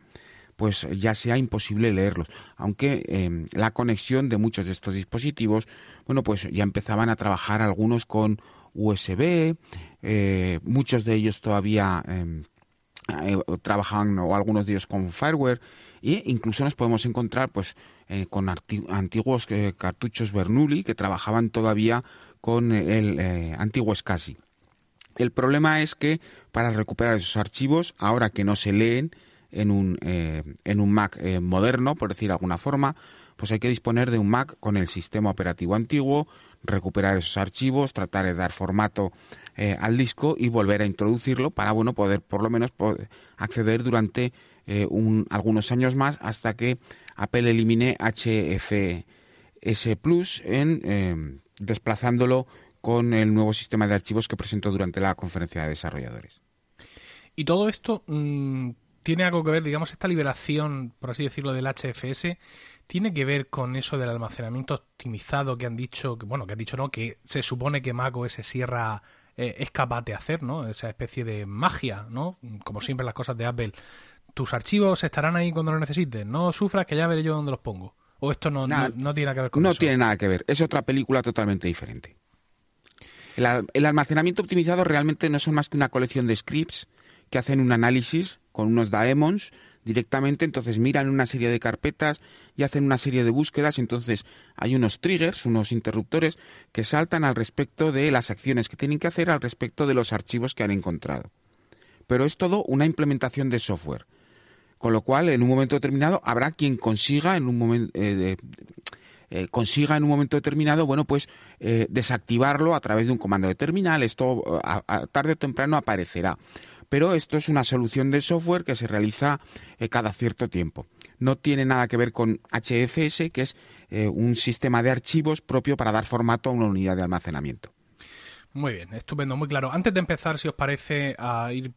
pues ya sea imposible leerlos. Aunque em, la conexión de muchos de estos dispositivos, bueno, pues ya empezaban a trabajar algunos con USB, eh, muchos de ellos todavía em, eh, trabajaban o algunos de ellos con fireware e incluso nos podemos encontrar pues eh, con antiguos cartuchos Bernoulli que trabajaban todavía con el antiguo SCSI. El problema es que para recuperar esos archivos, ahora que no se leen, en un, eh, en un Mac eh, moderno, por decir de alguna forma, pues hay que disponer de un Mac con el sistema operativo antiguo, recuperar esos archivos, tratar de dar formato eh, al disco y volver a introducirlo para bueno poder por lo menos acceder durante un, algunos años más hasta que Apple elimine HFS Plus en desplazándolo con el nuevo sistema de archivos que presentó durante la conferencia de desarrolladores. Y todo esto mm, tiene algo que ver, digamos, esta liberación, por así decirlo, del HFS, tiene que ver con eso del almacenamiento optimizado que han dicho, que bueno, que han dicho no, que se supone que Mac OS Sierra eh, es capaz de hacer, ¿no? Esa especie de magia, ¿no? Como siempre las cosas de Apple. Tus archivos estarán ahí cuando los necesites, no sufras que ya veré yo dónde los pongo. O esto no, no, tiene nada que ver con no eso. No tiene nada que ver, es otra película totalmente diferente. el almacenamiento optimizado realmente no son más que una colección de scripts que hacen un análisis con unos daemons directamente, entonces miran una serie de carpetas y hacen una serie de búsquedas, entonces hay unos triggers, unos interruptores que saltan al respecto de las acciones que tienen que hacer al respecto de los archivos que han encontrado. Pero es todo una implementación de software. Con lo cual, en un momento determinado, habrá quien consiga en un momento eh, eh, consiga en un momento determinado, bueno, pues eh, desactivarlo a través de un comando de terminal. Esto tarde o temprano aparecerá pero esto es una solución de software que se realiza eh, cada cierto tiempo. No tiene nada que ver con HFS, que es eh, un sistema de archivos propio para dar formato a una unidad de almacenamiento. Muy bien, estupendo, muy claro. Antes de empezar, si os parece, a ir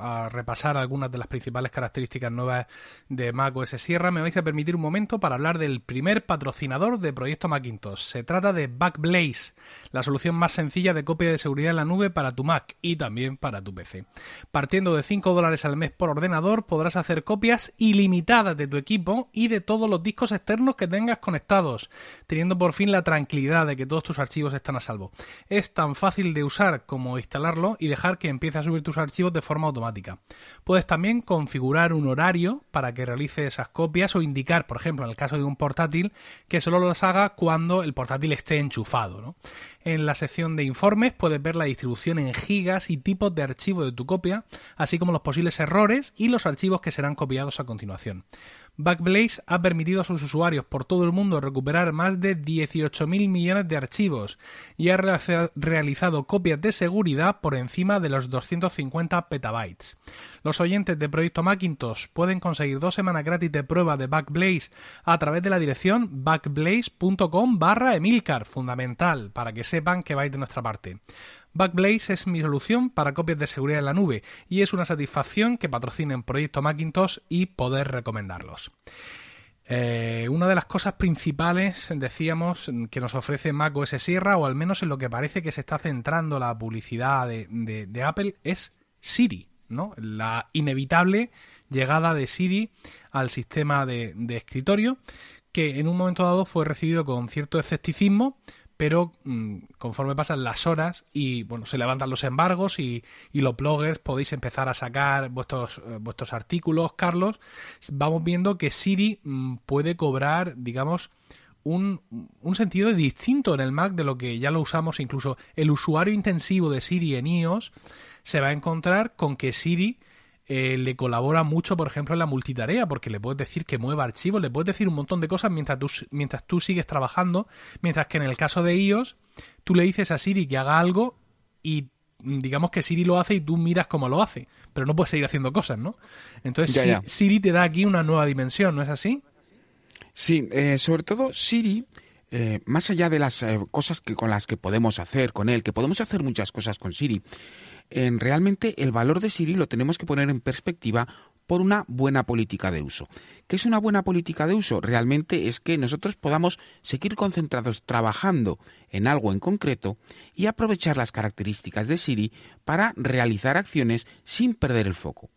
a repasar algunas de las principales características nuevas de Mac OS Sierra, me vais a permitir un momento para hablar del primer patrocinador de Proyecto Macintosh. Se trata de Backblaze, la solución más sencilla de copia de seguridad en la nube para tu Mac y también para tu PC. Partiendo de 5 dólares al mes por ordenador, podrás hacer copias ilimitadas de tu equipo y de todos los discos externos que tengas conectados, teniendo por fin la tranquilidad de que todos tus archivos están a salvo. Es tan fácil de usar como instalarlo y dejar que empiece a subir tus archivos de forma automática. Puedes también configurar un horario para que realice esas copias o indicar, por ejemplo, en el caso de un portátil, que solo las haga cuando el portátil esté enchufado. En la sección de informes puedes ver la distribución en gigas y tipos de archivo de tu copia, así como los posibles errores y los archivos que serán copiados a continuación. Backblaze ha permitido a sus usuarios por todo el mundo recuperar más de 18.000 millones de archivos y ha realizado copias de seguridad por encima de los 250 petabytes. Los oyentes de Proyecto Macintosh pueden conseguir dos semanas gratis de prueba de Backblaze a través de la dirección backblaze.com barra Emilcar, fundamental para que sepan que vais de nuestra parte Backblaze es mi solución para copias de seguridad en la nube y es una satisfacción que patrocinen Proyecto Macintosh y poder recomendarlos. Eh, una de las cosas principales, decíamos, que nos ofrece Mac OS Sierra, o al menos en lo que parece que se está centrando la publicidad de, Apple, es Siri, ¿no? La inevitable llegada de Siri al sistema de, de escritorio, que en un momento dado fue recibido con cierto escepticismo, pero mm, conforme pasan las horas y bueno, se levantan los embargos y, los bloggers podéis empezar a sacar vuestros, eh, vuestros artículos, Carlos, vamos viendo que Siri mm, puede cobrar, digamos, un, un, sentido distinto en el Mac de lo que ya lo usamos, incluso el usuario intensivo de Siri en iOS se va a encontrar con que Siri eh, le colabora mucho, por ejemplo, en la multitarea, porque le puedes decir que mueva archivos, le puedes decir un montón de cosas mientras tú, mientras tú sigues trabajando, mientras que en el caso de iOS, tú le dices a Siri que haga algo y mm, digamos que Siri lo hace y tú miras cómo lo hace, pero no puedes seguir haciendo cosas, ¿no? Entonces Siri te da aquí una nueva dimensión, ¿no es así? Sí, eh, sobre todo Siri, eh, más allá de las cosas que con las que podemos hacer con él, que podemos hacer muchas cosas con Siri, en realmente el valor de Siri lo tenemos que poner en perspectiva por una buena política de uso. ¿Qué es una buena política de uso? Realmente es que nosotros podamos seguir concentrados trabajando en algo en concreto y aprovechar las características de Siri para realizar acciones sin perder el foco.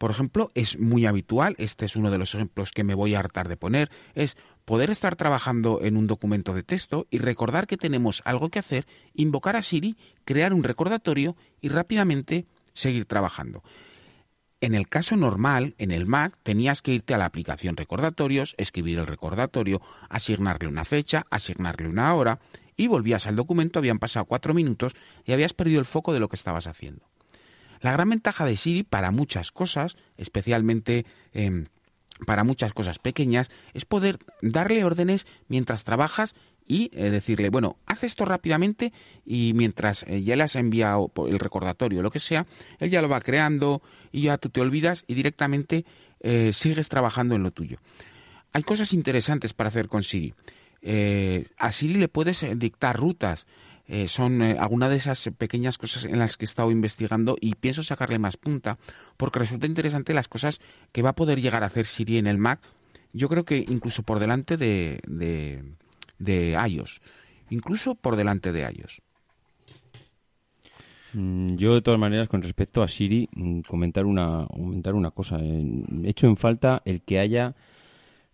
Por ejemplo, es muy habitual, este es uno de los ejemplos que me voy a hartar de poner, es poder estar trabajando en un documento de texto y recordar que tenemos algo que hacer, invocar a Siri, crear un recordatorio y rápidamente seguir trabajando. En el caso normal, en el Mac, tenías que irte a la aplicación recordatorios, escribir el recordatorio, asignarle una fecha, asignarle una hora, y volvías al documento, habían pasado cuatro minutos y habías perdido el foco de lo que estabas haciendo. La gran ventaja de Siri para muchas cosas, especialmente em, para muchas cosas pequeñas, es poder darle órdenes mientras trabajas y eh, decirle, bueno, haz esto rápidamente y mientras eh, ya le has enviado el recordatorio o lo que sea, él ya lo va creando y ya tú te olvidas y directamente eh, sigues trabajando en lo tuyo. Hay cosas interesantes para hacer con Siri. a Siri le puedes dictar rutas, eh, son eh, algunas de esas pequeñas cosas en las que he estado investigando y pienso sacarle más punta porque resulta interesante las cosas que va a poder llegar a hacer Siri en el Mac. Yo creo que incluso por delante de, de, iOS. Incluso por delante de iOS. Mm, yo, de todas maneras, con respecto a Siri, mm, comentar una, comentar una cosa. He hecho en falta el que haya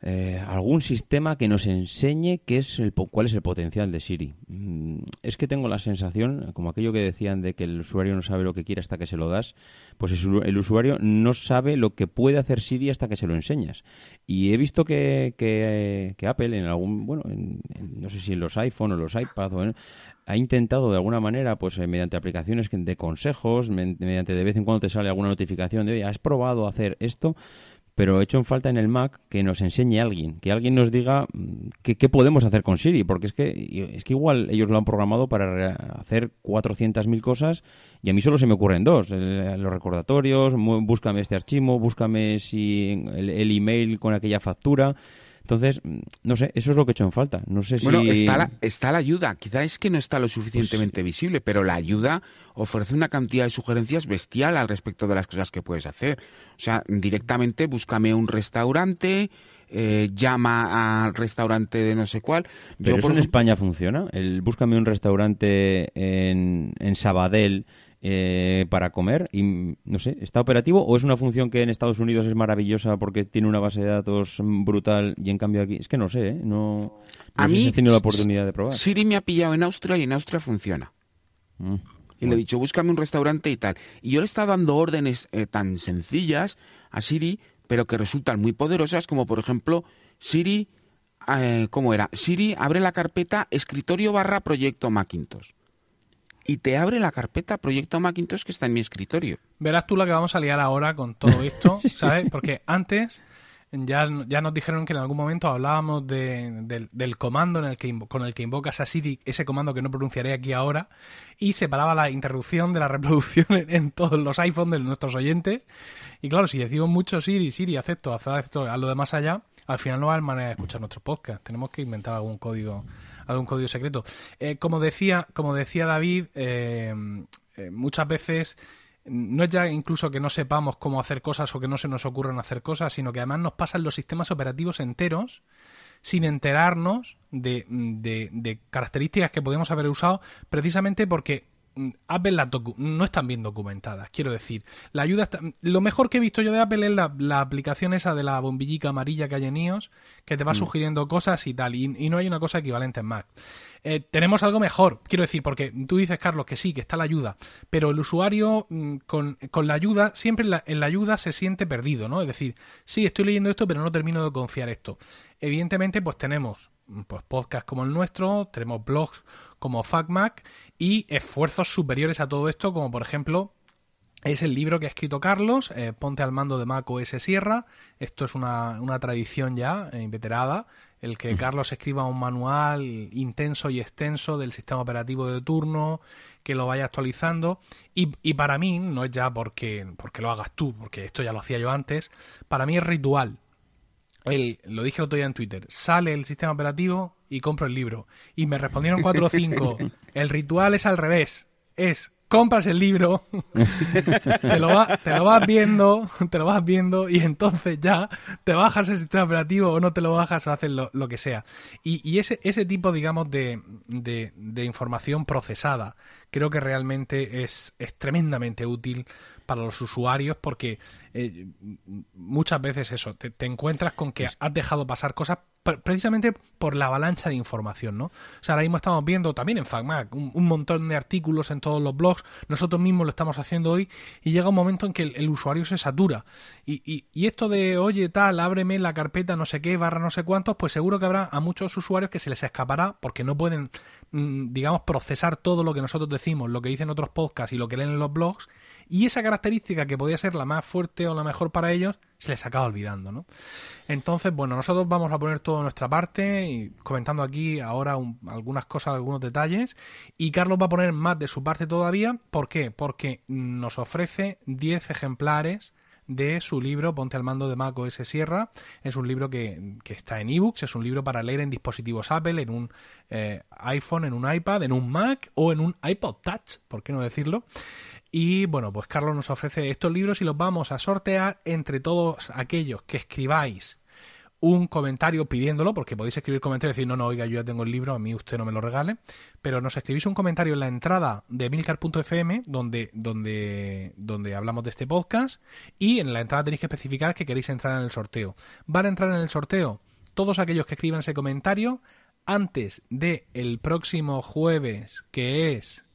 eh, algún sistema que nos enseñe qué es el, cuál es el potencial de Siri. Mm, es que tengo la sensación, como aquello que decían de que el usuario no sabe lo que quiere hasta que se lo das, pues el usuario no sabe lo que puede hacer Siri hasta que se lo enseñas. Y he visto que, que, Apple en algún, bueno, no sé si en los iPhone o los iPad ha intentado de alguna manera, pues eh, mediante aplicaciones de consejos, mediante de vez en cuando te sale alguna notificación de, oye, ¿has probado hacer esto? Pero he hecho en falta en el Mac que nos enseñe alguien, que alguien nos diga mm, qué, podemos hacer con Siri, porque es que, es que igual ellos lo han programado para hacer 400.000 cosas y a mí solo se me ocurren dos, los recordatorios, búscame este archivo, búscame si el email con aquella factura. Entonces, no sé, eso es lo que he hecho en falta. No sé bueno, está la, está la ayuda. Quizá es que no está lo suficientemente pues visible, pero la ayuda ofrece una cantidad de sugerencias bestial al respecto de las cosas que puedes hacer. O sea, directamente búscame un restaurante, eh, llama al restaurante de no sé cuál. Pero eso en España funciona. El búscame un restaurante en, en Sabadell eh, para comer y no sé, ¿está operativo o es una función que en Estados Unidos es maravillosa porque tiene una base de datos brutal y en cambio aquí es que no sé, ¿eh? no, a sé mí, si has tenido la oportunidad de probar. Siri me ha pillado en Austria y en Austria funciona. Mm, y le he dicho, búscame un restaurante y tal. Y yo le he estado dando órdenes eh, tan sencillas a Siri, pero que resultan muy poderosas, como por ejemplo, Siri, ¿cómo era? Siri abre la carpeta escritorio barra proyecto Macintosh y te abre la carpeta Proyecto Macintosh que está en mi escritorio. Verás tú la que vamos a liar ahora con todo esto, ¿sabes? Porque antes ya, ya nos dijeron que en algún momento hablábamos de, del, comando en el que con el que invocas a Siri, ese comando que no pronunciaré aquí ahora, y separaba la interrupción de la reproducción en, todos los iPhones de nuestros oyentes. Y claro, si decimos mucho Siri, Siri, acepto, acepto, a lo demás allá, al final no hay manera de escuchar nuestros podcasts. Tenemos que inventar algún código, algún código secreto. Eh, como decía, como decía David, eh, eh, muchas veces no es ya incluso que no sepamos cómo hacer cosas o que no se nos ocurran hacer cosas, sino que además nos pasan los sistemas operativos enteros sin enterarnos de, de características que podemos haber usado precisamente porque Mm, Apple no están bien documentadas. Quiero decir, la ayuda lo mejor que he visto yo de Apple es la, aplicación esa de la bombillica amarilla que hay en iOS, que te va mm. sugiriendo cosas y tal, y, no hay una cosa equivalente en Mac. Eh, tenemos algo mejor, quiero decir, porque tú dices, Carlos, que sí, que está la ayuda, pero el usuario mm, con, la ayuda, siempre en la, en la, ayuda se siente perdido, ¿no? Es decir, sí, estoy leyendo esto, pero no termino de confiar esto. Evidentemente, pues tenemos pues, podcasts como el nuestro, tenemos blogs como FacMac y esfuerzos superiores a todo esto, como por ejemplo es el libro que ha escrito Carlos, eh, Ponte al mando de Mac OS Sierra. Esto es una, tradición ya eh, inveterada, el que Carlos escriba un manual intenso y extenso del sistema operativo de turno, que lo vaya actualizando. Y, y para mí, no es ya porque, porque lo hagas tú, porque esto ya lo hacía yo antes, para mí es ritual el, lo dije el otro día en Twitter, sale el sistema operativo y compro el libro. Y me respondieron cuatro o cinco, el ritual es al revés, es compras el libro, te, lo vas viendo, te lo vas viendo y entonces ya te bajas el sistema operativo o no te lo bajas o haces lo, que sea. Y, ese, ese tipo, digamos, de, de, información procesada creo que realmente es, es tremendamente útil para los usuarios porque eh, muchas veces eso, te, encuentras con que has dejado pasar cosas precisamente por la avalancha de información, ¿no? O sea, ahora mismo estamos viendo también en FacMac un, montón de artículos en todos los blogs, nosotros mismos lo estamos haciendo hoy y llega un momento en que el, usuario se satura. Y, y, esto de, oye, tal, ábreme la carpeta no sé qué, barra no sé cuántos, pues seguro que habrá a muchos usuarios que se les escapará porque no pueden, mm, digamos, procesar todo lo que nosotros decimos, lo que dicen otros podcasts y lo que leen en los blogs y esa característica que podía ser la más fuerte o la mejor para ellos se les acaba olvidando, ¿no? Entonces, bueno, nosotros vamos a poner todo nuestra parte y comentando aquí ahora algunas cosas, algunos detalles y Carlos va a poner más de su parte todavía. ¿Por qué? Porque nos ofrece 10 ejemplares de su libro Ponte al mando de Mac OS Sierra. Es un libro que, está en ebooks, es un libro para leer en dispositivos Apple, en un eh, iPhone, en un iPad, en un Mac o en un iPod Touch, ¿por qué no decirlo? Y bueno, pues Carlos nos ofrece estos libros y los vamos a sortear entre todos aquellos que escribáis un comentario pidiéndolo, porque podéis escribir comentarios y decir, no, no, oiga, yo ya tengo el libro, a mí usted no me lo regale, pero nos escribís un comentario en la entrada de milcar.fm donde, donde, donde hablamos de este podcast y en la entrada tenéis que especificar que queréis entrar en el sorteo. Van a entrar en el sorteo todos aquellos que escriban ese comentario antes de el próximo jueves, que es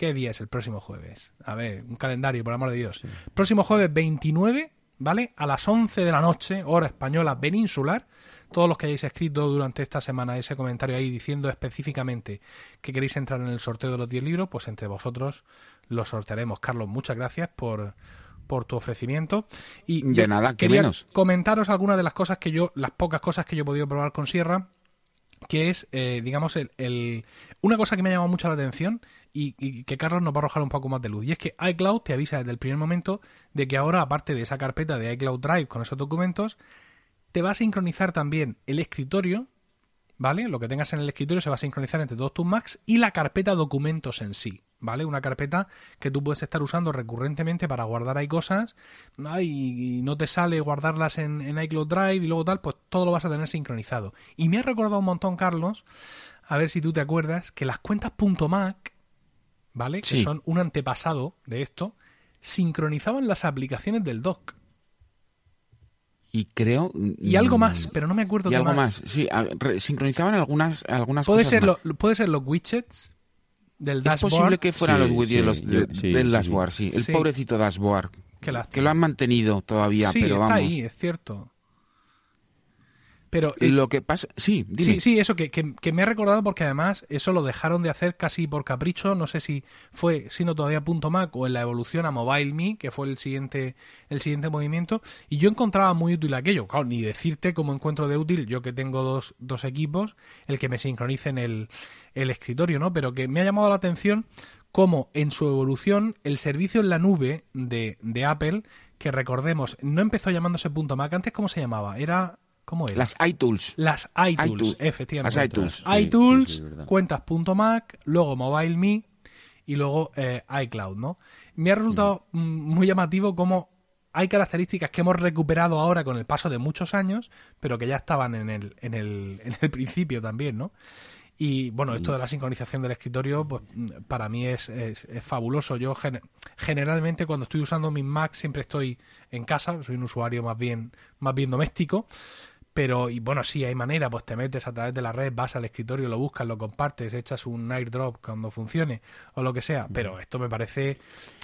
¿Qué día es el próximo jueves? A ver, un calendario, por amor de Dios. Próximo jueves 29, ¿vale? A las 11 de la noche, hora española peninsular. Todos los que hayáis escrito durante esta semana ese comentario ahí diciendo específicamente que queréis entrar en el sorteo de los 10 libros, pues entre vosotros los sortearemos. Carlos, muchas gracias por, por tu ofrecimiento. Y de nada, que quería menos. comentaros algunas de las cosas que yo, las pocas cosas que yo he podido probar con Sierra, que es, eh, digamos, el, una cosa que me ha llamado mucho la atención y, que Carlos nos va a arrojar un poco más de luz. Y es que iCloud te avisa desde el primer momento de que ahora, aparte de esa carpeta de iCloud Drive con esos documentos, te va a sincronizar también el escritorio, ¿vale? Lo que tengas en el escritorio se va a sincronizar entre todos tus Macs y la carpeta documentos en sí, ¿vale? Una carpeta que tú puedes estar usando recurrentemente para guardar ahí cosas y no te sale guardarlas en, en iCloud Drive y luego tal, pues todo lo vas a tener sincronizado. Y me ha recordado un montón, Carlos, a ver si tú te acuerdas, que las cuentas .mac ¿vale? Que son un antepasado de esto, sincronizaban las aplicaciones del dock. Y creo... Y algo mm, más, pero no me acuerdo y algo más. Sí, sincronizaban algunas, algunas ¿Puede cosas ser más. Lo, puede ser los widgets del dashboard. Es posible que fueran los widgets del dashboard, sí. El pobrecito dashboard. Que lo han mantenido todavía, pero vamos. está ahí, es cierto. Pero lo que pasa, sí, sí, sí, eso que, que, me ha recordado porque además eso lo dejaron de hacer casi por capricho. No sé si fue siendo todavía punto Mac o en la evolución a Mobile Me, que fue el siguiente el siguiente movimiento. Y yo encontraba muy útil aquello. Claro, ni decirte cómo encuentro de útil yo que tengo dos, dos equipos, el que me sincronice en el, el escritorio, ¿no? Pero que me ha llamado la atención cómo en su evolución el servicio en la nube de, de Apple, que recordemos, no empezó llamándose punto Mac, antes cómo se llamaba, era ¿Cómo es? Las iTools. Las iTools, efectivamente. Las iTools. iTools, cuentas.mac, luego MobileMe y luego eh, iCloud, ¿no? Me ha resultado mm, muy llamativo cómo hay características que hemos recuperado ahora con el paso de muchos años, pero que ya estaban en el, en el, en el principio también, ¿no? Y bueno, esto de la sincronización del escritorio, pues para mí es, es, fabuloso. Yo generalmente cuando estoy usando mi Mac siempre estoy en casa, soy un usuario más bien, más bien doméstico. Pero, y bueno, sí, hay manera, pues te metes a través de la red, vas al escritorio, lo buscas, lo compartes, echas un airdrop cuando funcione o lo que sea. Pero esto me parece,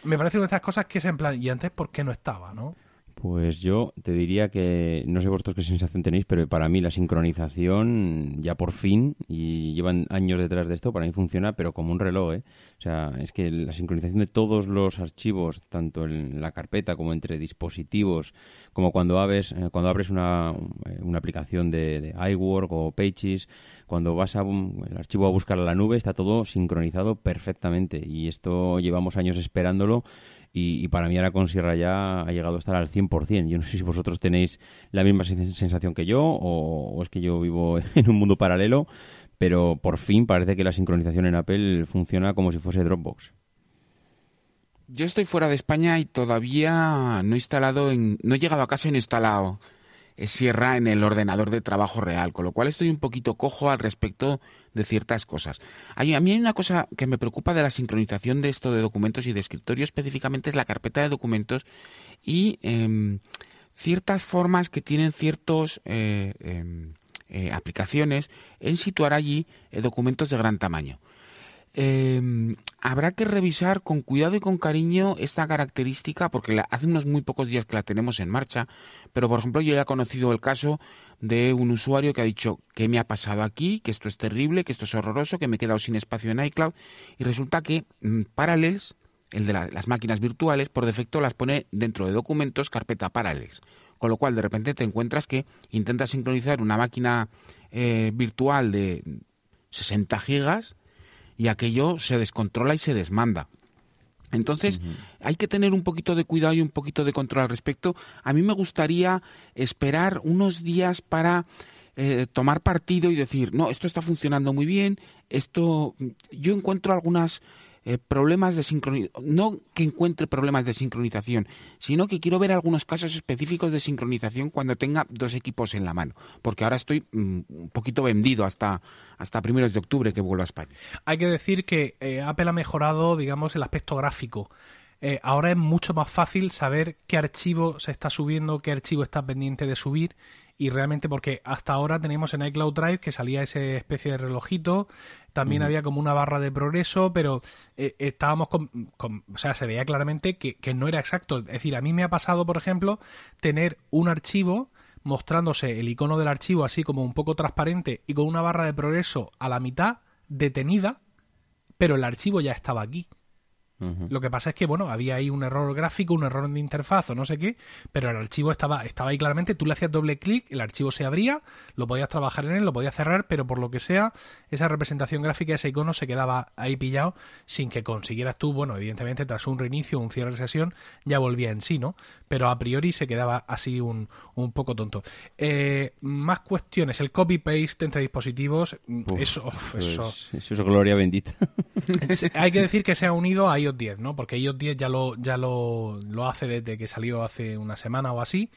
me parece una de estas cosas que es en plan, ¿y antes por qué no estaba, no? Pues yo te diría que, no sé vosotros qué sensación tenéis, pero para mí la sincronización ya por fin, y llevan años detrás de esto, para mí funciona, pero como un reloj, ¿eh? O sea, es que la sincronización de todos los archivos, tanto en la carpeta como entre dispositivos, como cuando abres, eh, cuando abres una, eh, una aplicación de, de, iWork o Pages, cuando vas a el archivo a buscar a la nube, está todo sincronizado perfectamente. Y esto llevamos años esperándolo y, para mí ahora con Sierra ya ha llegado a estar al 100%. Yo no sé si vosotros tenéis la misma sensación que yo o, es que yo vivo en un mundo paralelo, pero por fin parece que la sincronización en Apple funciona como si fuese Dropbox. Yo estoy fuera de España y todavía no he instalado, en, no he llegado a casa y no he instalado Sierra en el ordenador de trabajo real, con lo cual estoy un poquito cojo al respecto de ciertas cosas. a mí hay una cosa que me preocupa de la sincronización de esto de documentos y de escritorio, específicamente es la carpeta de documentos y em, ciertas formas que tienen ciertas eh, em, eh, aplicaciones en situar allí eh, documentos de gran tamaño. Eh, habrá que revisar con cuidado y con cariño esta característica porque hace unos muy pocos días que la tenemos en marcha, pero por ejemplo yo ya he conocido el caso de un usuario que ha dicho que me ha pasado aquí, que esto es terrible, que esto es horroroso, que me he quedado sin espacio en iCloud y resulta que mm, Parallels, el de las máquinas virtuales, por defecto las pone dentro de documentos carpeta Parallels. Con lo cual de repente te encuentras que intentas sincronizar una máquina eh, virtual de 60 gigas y aquello se descontrola y se desmanda. Entonces, hay que tener un poquito de cuidado y un poquito de control al respecto. A mí me gustaría esperar unos días para eh, tomar partido y decir, no, esto está funcionando muy bien, esto, yo encuentro algunas eh, problemas de sincronización, no que encuentre problemas de sincronización, sino que quiero ver algunos casos específicos de sincronización cuando tenga dos equipos en la mano, porque ahora estoy mm, un poquito vendido hasta, hasta primeros de octubre que vuelvo a España. Hay que decir que eh, Apple ha mejorado, digamos, el aspecto gráfico. Eh, ahora es mucho más fácil saber qué archivo se está subiendo, qué archivo está pendiente de subir y realmente porque hasta ahora teníamos en iCloud Drive que salía esa especie de relojito, también había como una barra de progreso, pero eh, estábamos con, o sea, se veía claramente que, que no era exacto. Es decir, a mí me ha pasado, por ejemplo, tener un archivo mostrándose el icono del archivo así como un poco transparente y con una barra de progreso a la mitad detenida, pero el archivo ya estaba aquí. Lo que pasa es que, bueno, había ahí un error gráfico, un error de interfaz o no sé qué, pero el archivo estaba, estaba ahí claramente, tú le hacías doble clic, el archivo se abría, lo podías trabajar en él, lo podías cerrar, pero por lo que sea, esa representación gráfica, ese icono se quedaba ahí pillado sin que consiguieras tú, bueno, evidentemente tras un reinicio, un cierre de sesión, ya volvía en sí, ¿no? Pero a priori se quedaba así un, un poco tonto. Eh, más cuestiones, el copy-paste entre dispositivos, eso, eso... Eso es gloria bendita. Hay que decir que se ha unido a iOS 10, ¿no? Porque iOS 10 ya lo, ya lo, lo hace desde que salió hace una semana o así.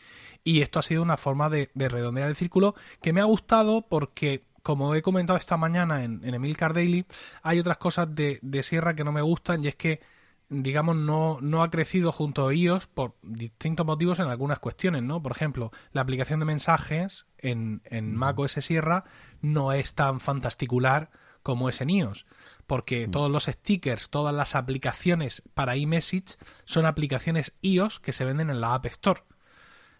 Y esto ha sido una forma de, redondear el círculo que me ha gustado porque como he comentado esta mañana en, en Emilcar Daily, hay otras cosas de, de, Sierra que no me gustan y es que, digamos, no, no ha crecido junto a iOS por distintos motivos en algunas cuestiones, ¿no? Por ejemplo, la aplicación de mensajes en, en Mac OS Sierra no es tan fantasticular como es en iOS porque mm. todos los stickers, todas las aplicaciones para iMessage son aplicaciones iOS que se venden en la App Store.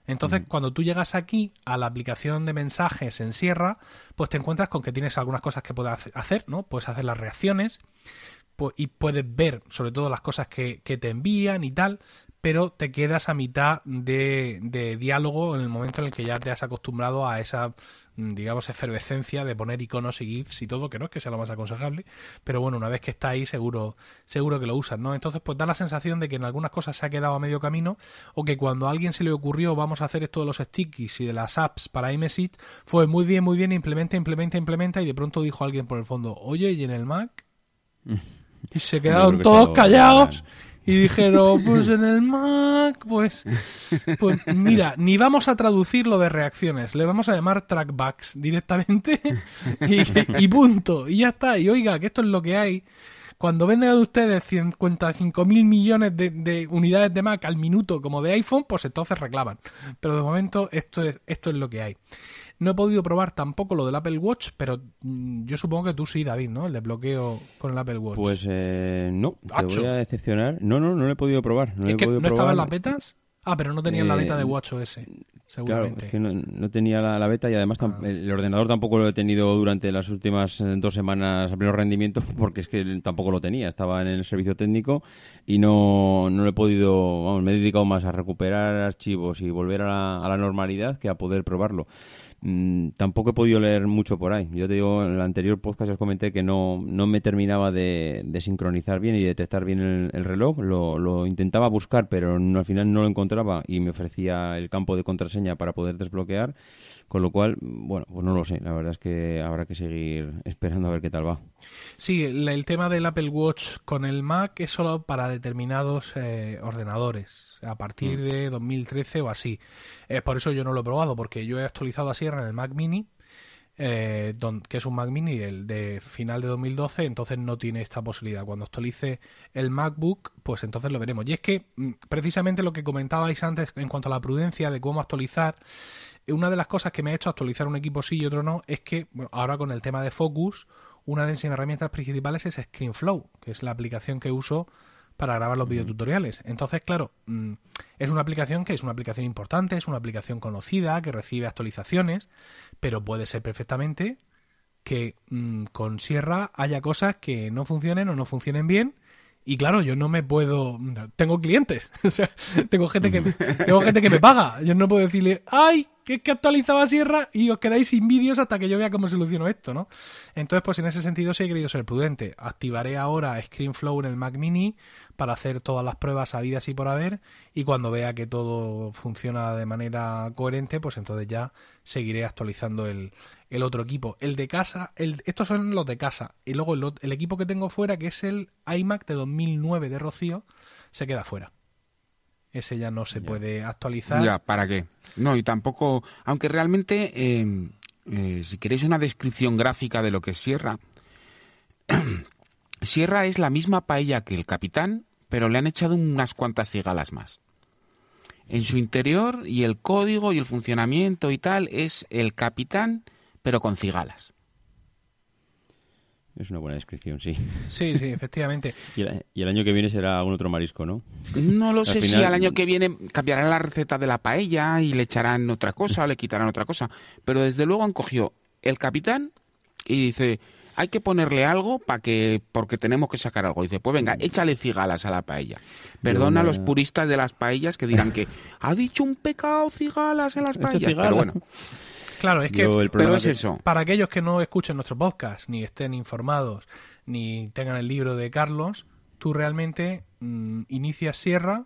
Entonces, mm. cuando tú llegas aquí a la aplicación de mensajes en Sierra, pues te encuentras con que tienes algunas cosas que puedes hacer, ¿no? Puedes hacer las reacciones y puedes ver sobre todo las cosas que, que te envían y tal, pero te quedas a mitad de, de, diálogo en el momento en el que ya te has acostumbrado a esa, digamos, efervescencia de poner iconos y GIFs y todo, que no es que sea lo más aconsejable, pero bueno, una vez que está ahí seguro, seguro que lo usan, ¿no? Entonces, pues da la sensación de que en algunas cosas se ha quedado a medio camino o que cuando a alguien se le ocurrió vamos a hacer esto de los stickies y de las apps para iMessage, fue muy bien, muy bien, implementa, implementa, implementa y de pronto dijo alguien por el fondo, oye, ¿y en el Mac? Y se quedaron todos callados y dijeron, pues en el Mac, pues, pues mira, ni vamos a traducir lo de reacciones, le vamos a llamar trackbacks directamente y, punto, y ya está, y oiga, que esto es lo que hay. Cuando venden a ustedes 55 mil millones de, de, unidades de Mac al minuto como de iPhone, pues entonces reclaman. Pero de momento esto es, esto es lo que hay. No he podido probar tampoco lo del Apple Watch, pero mm, yo supongo que tú sí, David, ¿no? El desbloqueo con el Apple Watch. Pues eh, no, te voy a decepcionar. No, no, no lo he podido probar. No, ¿Es que no estaba en las betas? Ah, pero no tenían la beta de eh, Watch OS, seguramente. Claro, es que no, tenía la, beta y además ah. el ordenador tampoco lo he tenido durante las últimas eh, dos semanas a pleno rendimiento porque es que tampoco lo tenía. Estaba en el servicio técnico y no, no lo he podido, vamos, me he dedicado más a recuperar archivos y volver a la normalidad que a poder probarlo. Mm, tampoco he podido leer mucho por ahí. Yo te digo, en el anterior podcast os comenté que no, no me terminaba de, sincronizar bien y detectar bien el, reloj. Lo, lo, intentaba buscar, pero al final no lo encontraba y me ofrecía el campo de contraseña para poder desbloquear. Con lo cual, bueno, pues no lo sé. La verdad es que habrá que seguir esperando a ver qué tal va. Sí, el, tema del Apple Watch con el Mac es solo para determinados eh, ordenadores, a partir mm. de 2013 o así. Es por eso yo no lo he probado, porque yo he actualizado a Sierra en el Mac Mini, eh, que es un Mac Mini el de final de 2012, entonces no tiene esta posibilidad. Cuando actualice el MacBook, pues entonces lo veremos. Y es que mm, precisamente lo que comentabais antes en cuanto a la prudencia de cómo actualizar, una de las cosas que me ha hecho actualizar un equipo sí y otro no es que ahora con el tema de Focus, una de mis herramientas principales es ScreenFlow, que es la aplicación que uso para grabar los videotutoriales. Entonces, claro, mm, es una aplicación que es una aplicación importante, es una aplicación conocida, que recibe actualizaciones, pero puede ser perfectamente que mm, con Sierra haya cosas que no funcionen o no funcionen bien y claro, yo no me puedo. Tengo clientes. o sea, tengo gente que, tengo gente que me paga. Yo no puedo decirle, ¡ay! Que es que actualizaba Sierra y os quedáis sin vídeos hasta que yo vea cómo soluciono esto, ¿no? Entonces, pues en ese sentido sí he querido ser prudente. Activaré ahora ScreenFlow en el Mac Mini para hacer todas las pruebas habidas y por haber y cuando vea que todo funciona de manera coherente, pues entonces ya seguiré actualizando el, el otro equipo. El de casa, el, estos son los de casa y luego el, equipo que tengo fuera, que es el iMac de 2009 de Rocío, se queda fuera. Ese ya no se puede actualizar. Ya, ¿para qué? No, y tampoco, aunque realmente, eh, eh, si queréis una descripción gráfica de lo que es Sierra, Sierra es la misma paella que el Capitán, pero le han echado unas cuantas cigalas más. En su interior y el código y el funcionamiento y tal es el capitán, pero con cigalas. Es una buena descripción, sí. Sí, sí, efectivamente. y, el, año que viene será algún otro marisco, ¿no? No lo sé si al año que viene cambiarán la receta de la paella y le echarán otra cosa o le quitarán otra cosa. Pero desde luego han cogido el capitán y dice, hay que ponerle algo para que porque tenemos que sacar algo. Dice, pues venga, échale cigalas a la paella. Perdona a los puristas de las paellas que dirán que ha dicho un pecado cigalas en las paellas, pero bueno. Claro, es que pero es eso. para aquellos que no escuchen nuestro podcast, ni estén informados, ni tengan el libro de Carlos, tú realmente mm, inicias Sierra,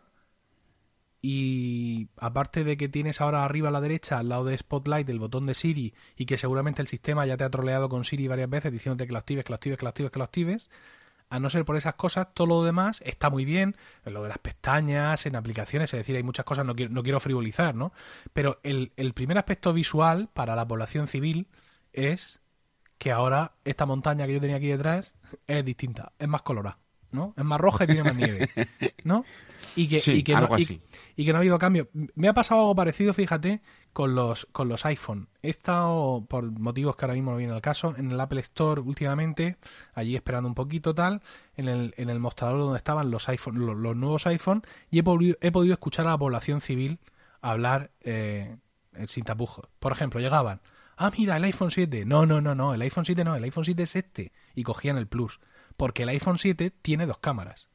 y aparte de que tienes ahora arriba a la derecha, al lado de Spotlight, el botón de Siri y que seguramente el sistema ya te ha troleado con Siri varias veces diciéndote que lo actives, que lo actives, que lo actives, que lo actives, a no ser por esas cosas, todo lo demás está muy bien, lo de las pestañas, en aplicaciones, es decir, hay muchas cosas, no quiero, no quiero frivolizar, ¿no? Pero el, el primer aspecto visual para la población civil es que ahora esta montaña que yo tenía aquí detrás es distinta, es más colorada. ¿no? Es más roja y tiene más nieve, ¿no? Y que, y que no, Y, que no ha habido cambio. Me ha pasado algo parecido, fíjate, con los, con los iPhone. He estado, por motivos que ahora mismo no viene al caso, en el Apple Store últimamente, allí esperando un poquito tal, en el, en el mostrador donde estaban los iPhone, los, nuevos iPhone, y he podido, he podido escuchar a la población civil hablar eh, sin tapujos. Por ejemplo, llegaban, ah, mira, el iPhone 7. No, no, no, no, el iPhone 7 no, el iPhone 7 es este. Y cogían el Plus porque el iPhone 7 tiene dos cámaras.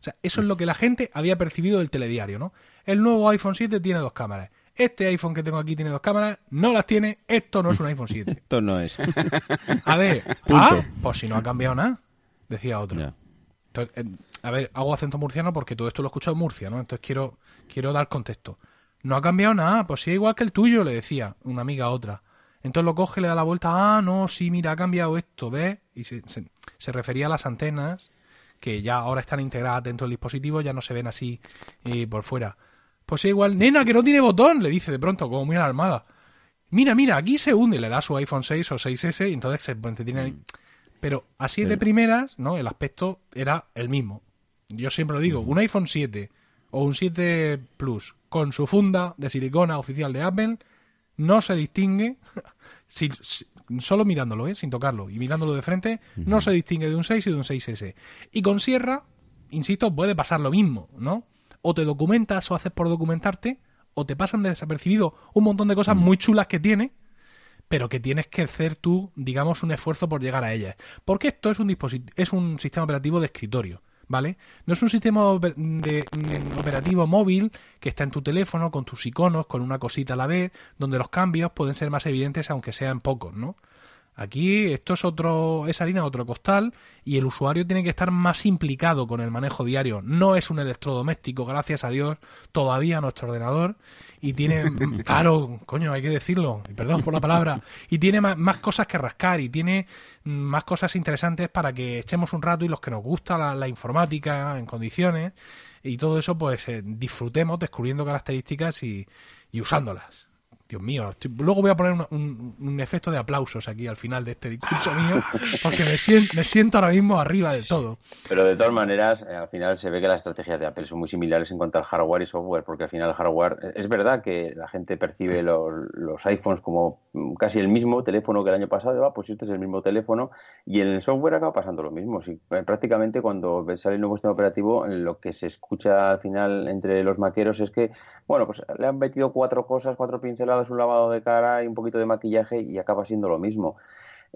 sea, eso es lo que la gente había percibido del telediario, ¿no? El nuevo iPhone 7 tiene dos cámaras. Este iPhone que tengo aquí tiene dos cámaras, no las tiene, esto no es un iPhone 7. Esto no es. A ver, ah, pues si no ha cambiado nada, decía otro. Entonces, eh, a ver, hago acento murciano porque todo esto lo he escuchado en Murcia, ¿no? Entonces quiero, quiero dar contexto. No ha cambiado nada, pues sí, igual que el tuyo, le decía una amiga a otra. Entonces lo coge, le da la vuelta, ah, no, sí, mira, ha cambiado esto, ¿ves? Y se, se- se refería a las antenas, que ya ahora están integradas dentro del dispositivo, ya no se ven así eh, por fuera. Pues igual, nena, que no tiene botón, le dice de pronto, como muy alarmada. Mira, mira, aquí se hunde, le da su iPhone 6 o 6S y entonces se pues, tiene ahí. Pero así de primeras, ¿no? El aspecto era el mismo. Yo siempre lo digo, un iPhone 7 o un 7 Plus con su funda de silicona oficial de Apple no se distingue, si- si- solo mirándolo, ¿eh? sin tocarlo, y mirándolo de frente, no se distingue de un 6 y de un 6S. Y con Sierra, insisto, puede pasar lo mismo, ¿no? O te documentas o haces por documentarte, o te pasan de desapercibido un montón de cosas muy chulas que tiene, pero que tienes que hacer tú, digamos, un esfuerzo por llegar a ellas. Porque esto es un es un sistema operativo de escritorio, ¿vale? No es un sistema de- operativo móvil que está en tu teléfono con tus iconos, con una cosita a la vez, donde los cambios pueden ser más evidentes aunque sean pocos, ¿no? Aquí esto es otro, es harina de otro costal y el usuario tiene que estar más implicado con el manejo diario. No es un electrodoméstico, gracias a Dios, todavía nuestro ordenador y tiene, claro, coño, hay que decirlo, perdón por la palabra, y tiene más, más cosas que rascar y tiene mm, más cosas interesantes para que echemos un rato y los que nos gusta la, la informática en condiciones y todo eso, pues eh, disfrutemos descubriendo características y, y usándolas. Dios mío, estoy- luego voy a poner un, un- un efecto de aplausos aquí al final de este discurso mío, porque me siento, me siento ahora mismo arriba del todo. Pero de todas maneras, eh, al final se ve que las estrategias de Apple son muy similares en cuanto al hardware y software, porque al final el hardware, eh, es verdad que la gente percibe los, los iPhones como mm, casi el mismo teléfono que el año pasado, ah, pues este es el mismo teléfono, y en el software acaba pasando lo mismo. Eh, prácticamente cuando sale el nuevo sistema operativo, lo que se escucha al final entre los maqueros es que, bueno, pues le han metido cuatro cosas, cuatro pinceladas, un lavado de cara y un poquito de maquillaje y acaba siendo lo mismo.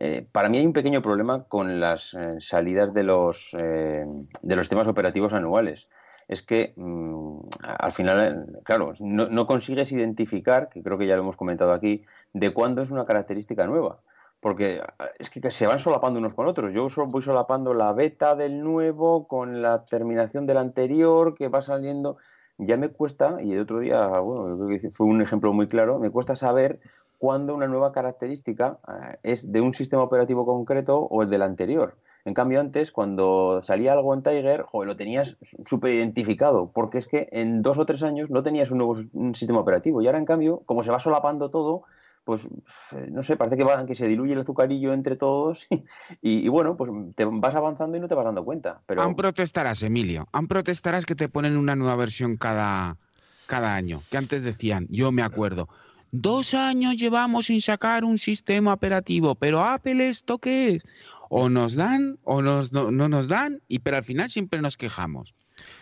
Eh, para mí hay un pequeño problema con las eh, salidas de los, eh, de los sistemas operativos anuales. Es que mm, al final, claro, no, consigues identificar, que creo que ya lo hemos comentado aquí, de cuándo es una característica nueva. Porque es que se van solapando unos con otros. Yo voy solapando la beta del nuevo con la terminación del anterior que va saliendo. Ya me cuesta, y el otro día, bueno, fue un ejemplo muy claro, me cuesta saber cuándo una nueva característica eh, es de un sistema operativo concreto o el del anterior. En cambio, antes, cuando salía algo en Tiger, joder, lo tenías súper identificado, porque es que en dos o tres años no tenías un nuevo sistema operativo. Y ahora, en cambio, como se va solapando todo, pues eh, no sé, parece que, va, que se diluye el azucarillo entre todos y, bueno, pues te vas avanzando y no te vas dando cuenta. Pero Aún protestarás, Emilio. Aún protestarás que te ponen una nueva versión cada, cada año. Que antes decían, yo me acuerdo, dos años llevamos sin sacar un sistema operativo, pero Apple, ¿esto qué es? O nos dan o nos, no, no nos dan, y pero al final siempre nos quejamos.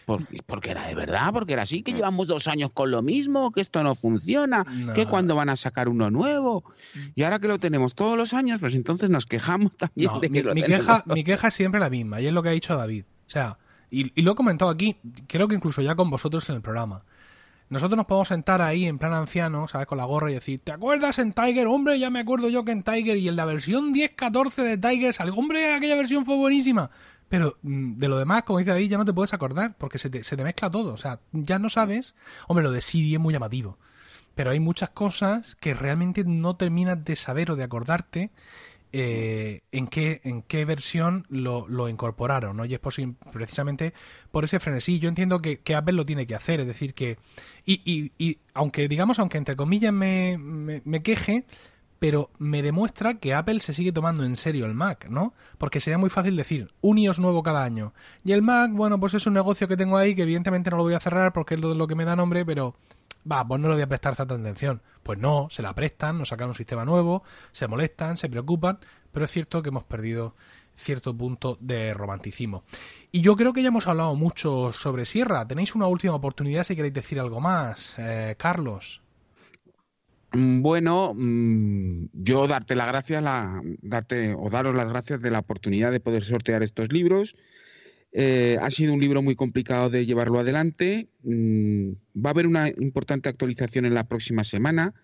Porque, porque era de verdad, porque era así, que llevamos dos años con lo mismo, que esto no funciona, que cuando van a sacar uno nuevo. Y ahora que lo tenemos todos los años, pues entonces nos quejamos también No, de mi, que lo mi tenemos queja, mi queja es siempre la misma, y es lo que ha dicho David. O sea, y, y lo he comentado aquí, creo que incluso ya con vosotros en el programa. Nosotros nos podemos sentar ahí en plan anciano, ¿sabes? Con la gorra y decir, ¿te acuerdas en Tiger? Hombre, ya me acuerdo yo que en Tiger y en la versión 10.14 de Tiger salió, hombre, aquella versión fue buenísima. Pero mm, de lo demás, como dice David, ya no te puedes acordar, porque se te, se te mezcla todo. O sea, ya no sabes. Hombre, lo de Siri es muy llamativo. Pero hay muchas cosas que realmente no terminas de saber o de acordarte eh, en, qué, en qué versión lo, lo incorporaron, ¿no? Y es precisamente por ese frenesí. Yo entiendo que, que Apple lo tiene que hacer, es decir, que... Y, y, y aunque, digamos, aunque entre comillas me, me, me queje, pero me demuestra que Apple se sigue tomando en serio el Mac, ¿no? Porque sería muy fácil decir, un iOS nuevo cada año. Y el Mac, bueno, pues es un negocio que tengo ahí que evidentemente no lo voy a cerrar porque es lo, que me da nombre, pero va, pues no le voy a prestar tanta atención. Pues no, se la prestan, nos sacan un sistema nuevo, se molestan, se preocupan, pero es cierto que hemos perdido cierto punto de romanticismo. Y yo creo que ya hemos hablado mucho sobre Sierra. Tenéis una última oportunidad si queréis decir algo más, eh, Carlos. Mm, Bueno, mm, yo darte las gracias, la, darte o daros las gracias de la oportunidad de poder sortear estos libros. Eh, ha sido un libro muy complicado de llevarlo adelante. Mm, va a haber una importante actualización en la próxima semana.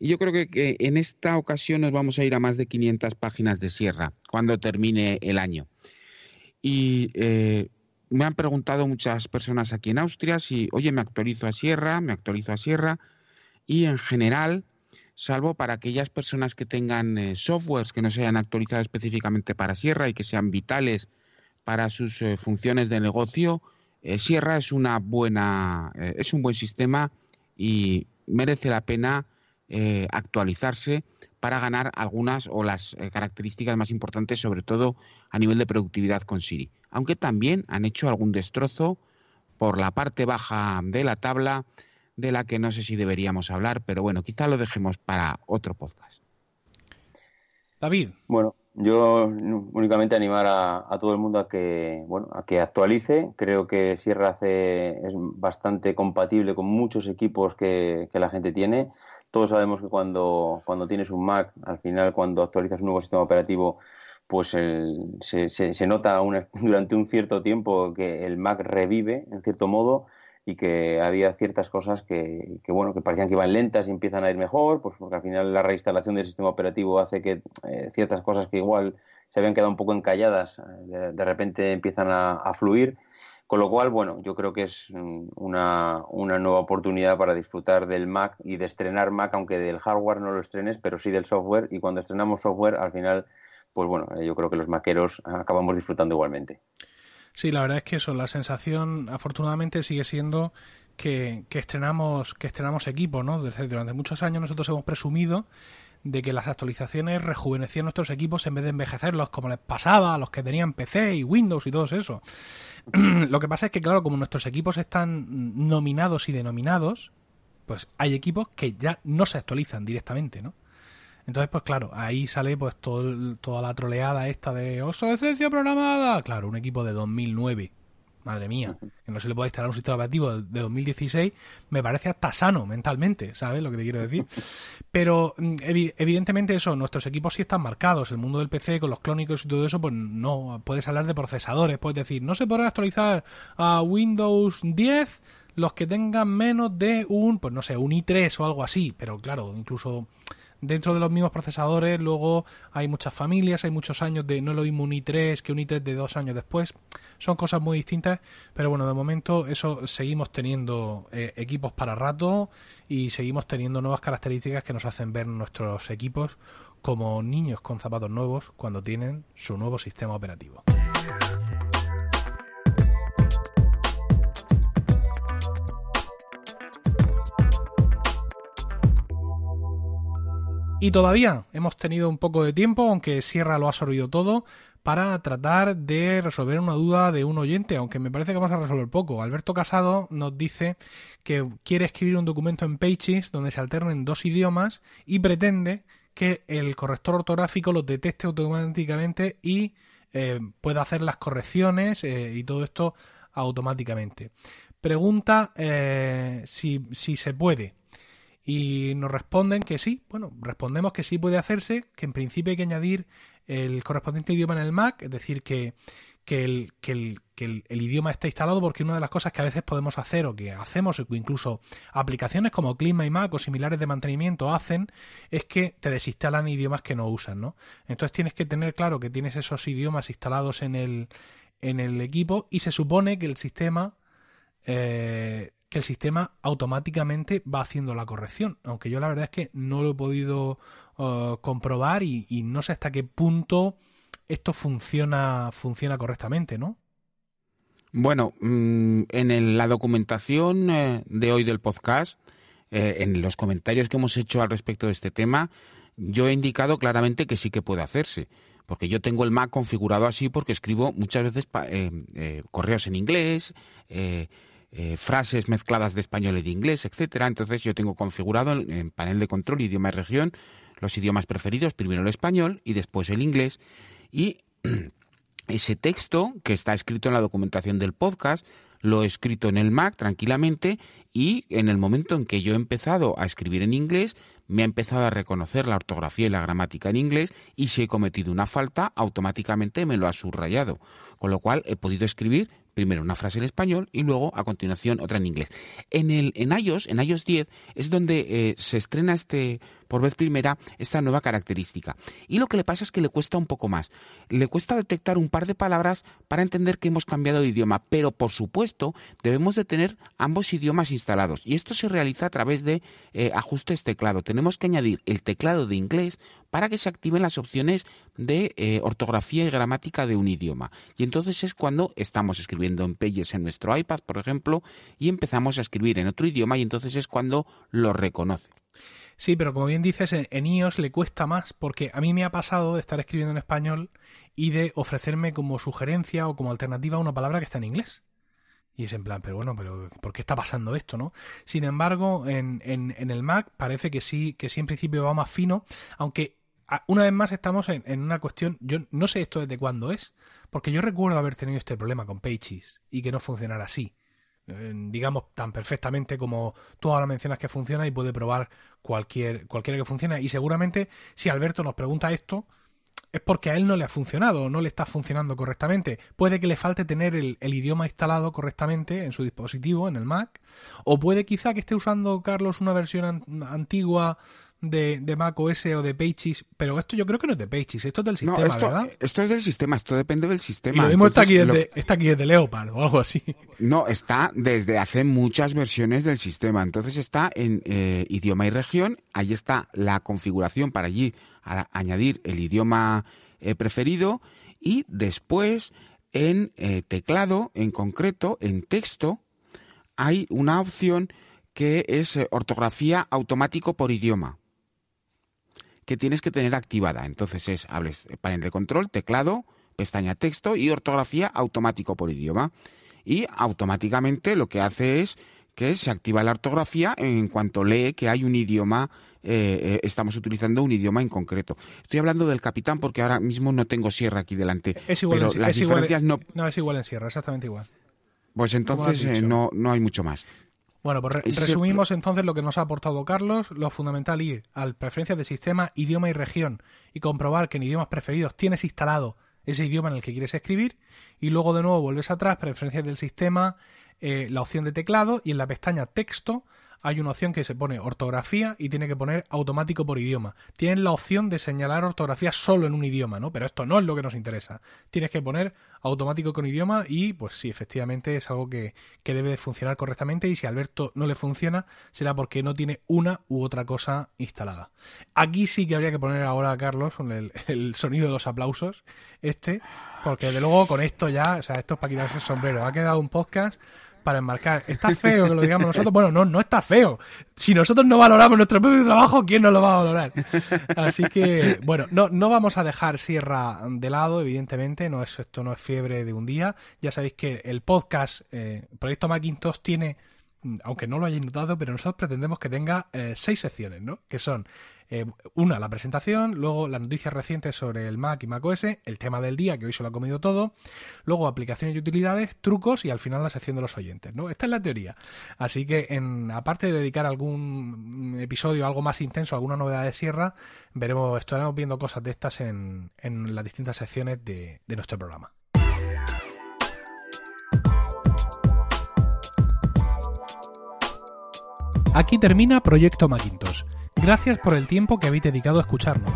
Y yo creo que, en esta ocasión nos vamos a ir a más de 500 páginas de Sierra cuando termine el año. Y eh, me han preguntado muchas personas aquí en Austria si, oye, me actualizo a Sierra, me actualizo a Sierra. Y en general, salvo para aquellas personas que tengan eh, softwares que no se hayan actualizado específicamente para Sierra y que sean vitales para sus eh, funciones de negocio, eh, Sierra es una buena, es un buen sistema y merece la pena actualizarse para ganar algunas o las características más importantes, sobre todo a nivel de productividad con Siri. Aunque también han hecho algún destrozo por la parte baja de la tabla de la que no sé si deberíamos hablar, pero bueno, quizá lo dejemos para otro podcast. David. Bueno, yo únicamente animar a, todo el mundo a que, bueno, a que actualice. Creo que Sierra C es bastante compatible con muchos equipos que, la gente tiene. Todos sabemos que cuando, cuando tienes un Mac, al final cuando actualizas un nuevo sistema operativo, pues se, se, nota durante un cierto tiempo que el Mac revive, en cierto modo, y que había ciertas cosas que, bueno que parecían que iban lentas y empiezan a ir mejor, pues porque al final la reinstalación del sistema operativo hace que eh, ciertas cosas que igual se habían quedado un poco encalladas eh, de, repente empiezan a, fluir. Con lo cual, bueno, yo creo que es una, una, nueva oportunidad para disfrutar del Mac y de estrenar Mac, aunque del hardware no lo estrenes, pero sí del software. Y cuando estrenamos software, al final, pues bueno, eh, yo creo que los maqueros acabamos disfrutando igualmente. Sí, la verdad es que eso, la sensación afortunadamente sigue siendo que, estrenamos que estrenamos equipos, ¿no? Desde, durante muchos años nosotros hemos presumido de que las actualizaciones rejuvenecían nuestros equipos en vez de envejecerlos como les pasaba a los que tenían PC y Windows y todo eso. Lo que pasa es que, claro, como nuestros equipos están nominados y denominados, pues hay equipos que ya no se actualizan directamente, ¿no? Entonces, pues claro, ahí sale pues todo, toda la troleada esta de obsolescencia programada. Claro, un equipo de 2009. Madre mía, que no se le puede instalar un sistema operativo de 2016, me parece hasta sano mentalmente, ¿sabes lo que te quiero decir? Pero mm, evidentemente eso, nuestros equipos sí están marcados, el mundo del PC con los clónicos y todo eso, pues no, puedes hablar de procesadores, puedes decir, no se podrá actualizar a Windows 10 los que tengan menos de un, pues no sé, un i3 o algo así, pero claro, incluso dentro de los mismos procesadores luego hay muchas familias, hay muchos años de no lo mismo un i3 que un i3 de dos años después. Son cosas muy distintas, pero bueno, de momento eso seguimos teniendo eh, equipos para rato y seguimos teniendo nuevas características que nos hacen ver nuestros equipos como niños con zapatos nuevos cuando tienen su nuevo sistema operativo. Y todavía hemos tenido un poco de tiempo, aunque Sierra lo ha absorbido todo, para tratar de resolver una duda de un oyente, aunque me parece que vamos a resolver poco. Alberto Casado nos dice que quiere escribir un documento en Pages donde se alternen dos idiomas y pretende que el corrector ortográfico los detecte automáticamente y eh, pueda hacer las correcciones eh, y todo esto automáticamente. Pregunta eh, si, si se puede. Y nos responden que sí, bueno, respondemos que sí puede hacerse, que en principio hay que añadir el correspondiente idioma en el Mac, es decir, que, el, idioma esté instalado, porque una de las cosas que a veces podemos hacer o que hacemos, incluso aplicaciones como y Mac o similares de mantenimiento hacen, es que te desinstalan idiomas que no usan, ¿no? Entonces tienes que tener claro que tienes esos idiomas instalados en el, en el equipo y se supone que el sistema eh, que el sistema automáticamente va haciendo la corrección. Aunque yo la verdad es que no lo he podido uh, comprobar y, no sé hasta qué punto esto funciona, funciona correctamente, ¿no? Bueno, mm, en la documentación eh, de hoy del podcast, eh, en los comentarios que hemos hecho al respecto de este tema, yo he indicado claramente que sí que puede hacerse. Porque yo tengo el Mac configurado así porque escribo muchas veces eh, correos en inglés, eh, frases mezcladas de español y de inglés, etcétera. Entonces yo tengo configurado en, panel de control idioma y región los idiomas preferidos, primero el español y después el inglés. Y ese texto que está escrito en la documentación del podcast lo he escrito en el Mac tranquilamente y en el momento en que yo he empezado a escribir en inglés me ha empezado a reconocer la ortografía y la gramática en inglés y si he cometido una falta, automáticamente me lo ha subrayado. Con lo cual he podido escribir primero una frase en español y luego a continuación otra en inglés. En el en iOS, en iOS 10 es donde eh, se estrena este por vez primera esta nueva característica. Y lo que le pasa es que le cuesta un poco más. Le cuesta detectar un par de palabras para entender que hemos cambiado de idioma, pero por supuesto debemos de tener ambos idiomas instalados. Y esto se realiza a través de eh, ajustes teclado. Tenemos que añadir el teclado de inglés para que se activen las opciones de eh, ortografía y gramática de un idioma. Y entonces es cuando estamos escribiendo en Pages en nuestro iPad, por ejemplo, y empezamos a escribir en otro idioma y entonces es cuando lo reconoce. Sí, pero como bien dices, en, iOS le cuesta más porque a mí me ha pasado de estar escribiendo en español y de ofrecerme como sugerencia o como alternativa una palabra que está en inglés. Y es en plan, pero bueno, pero ¿por qué está pasando esto, no? Sin embargo, en, en, el Mac parece que sí, que sí en principio va más fino, aunque una vez más estamos en, en, una cuestión, yo no sé esto desde cuándo es, porque yo recuerdo haber tenido este problema con Pages y que no funcionara así. Digamos, tan perfectamente como tú ahora mencionas que funciona y puede probar cualquier, cualquiera que funcione. Y seguramente si Alberto nos pregunta esto, es porque a él no le ha funcionado no le está funcionando correctamente. Puede que le falte tener el, idioma instalado correctamente en su dispositivo, en el Mac, o puede quizá que esté usando Carlos una versión antigua de, de Mac OS o de Pages, pero esto yo creo que no es de Pages, esto es del sistema, esto, ¿verdad? Esto es del sistema, esto depende del sistema. Y lo está aquí, desde, está aquí desde Leopard o algo así. No, está desde hace muchas versiones del sistema. Entonces está en eh, idioma y región, ahí está la configuración para allí añadir el idioma eh, preferido y después en eh, teclado, en concreto, en texto, hay una opción que es ortografía automático por idioma que tienes que tener activada. Entonces es, hables panel de control, teclado, pestaña texto y ortografía automático por idioma. Y automáticamente lo que hace es que se activa la ortografía en cuanto lee que hay un idioma, eh, eh, estamos utilizando un idioma en concreto. Estoy hablando del capitán porque ahora mismo no tengo sierra aquí delante. Es igual, pero en, las diferencias no... No, es igual en sierra, exactamente igual. Pues entonces eh, no, no hay mucho más. Bueno, pues resumimos entonces lo que nos ha aportado Carlos. Lo fundamental ir al preferencias de sistema, idioma y región y comprobar que en idiomas preferidos tienes instalado ese idioma en el que quieres escribir y luego de nuevo vuelves atrás, preferencias del sistema, eh, la opción de teclado y en la pestaña texto hay una opción que se pone ortografía y tiene que poner automático por idioma. Tienes la opción de señalar ortografía solo en un idioma, ¿no? Pero esto no es lo que nos interesa. Tienes que poner automático con idioma y pues sí, efectivamente es algo que, que debe de funcionar correctamente y si a Alberto no le funciona será porque no tiene una u otra cosa instalada. Aquí sí que habría que poner ahora a Carlos el, el sonido de los aplausos, este, porque de luego con esto ya, o sea, esto es para quitarse el sombrero. Ha quedado un podcast para enmarcar. ¿Está feo que lo digamos nosotros? Bueno, no, no está feo. Si nosotros no valoramos nuestro propio trabajo, ¿quién nos lo va a valorar? Así que, bueno, no, no vamos a dejar Sierra de lado, evidentemente. No es, esto no es fiebre de un día. Ya sabéis que el podcast eh, Proyecto Macintosh tiene aunque no lo hayáis notado, pero nosotros pretendemos que tenga eh, seis secciones, ¿no? Que son eh, una, la presentación, luego las noticias recientes sobre el Mac y Mac OS, el tema del día, que hoy se lo ha comido todo, luego aplicaciones y utilidades, trucos y al final la sección de los oyentes, ¿no? Esta es la teoría. Así que, en, aparte de dedicar algún episodio algo más intenso, alguna novedad de Sierra, veremos, estaremos viendo cosas de estas en, en las distintas secciones de, de nuestro programa. Aquí termina Proyecto Macintosh. Gracias por el tiempo que habéis dedicado a escucharnos.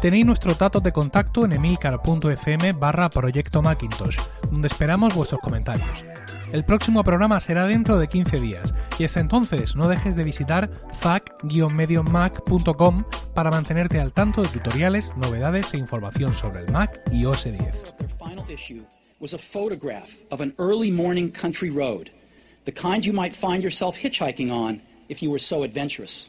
Tenéis nuestro datos de contacto en emilcar.fm barra Proyecto Macintosh, donde esperamos vuestros comentarios. El próximo programa será dentro de 15 días y hasta entonces no dejes de visitar fac-mediomac.com para mantenerte al tanto de tutoriales, novedades e información sobre el Mac y OS 10. was a photograph of an early morning country road, the kind you might find yourself hitchhiking on if you were so adventurous.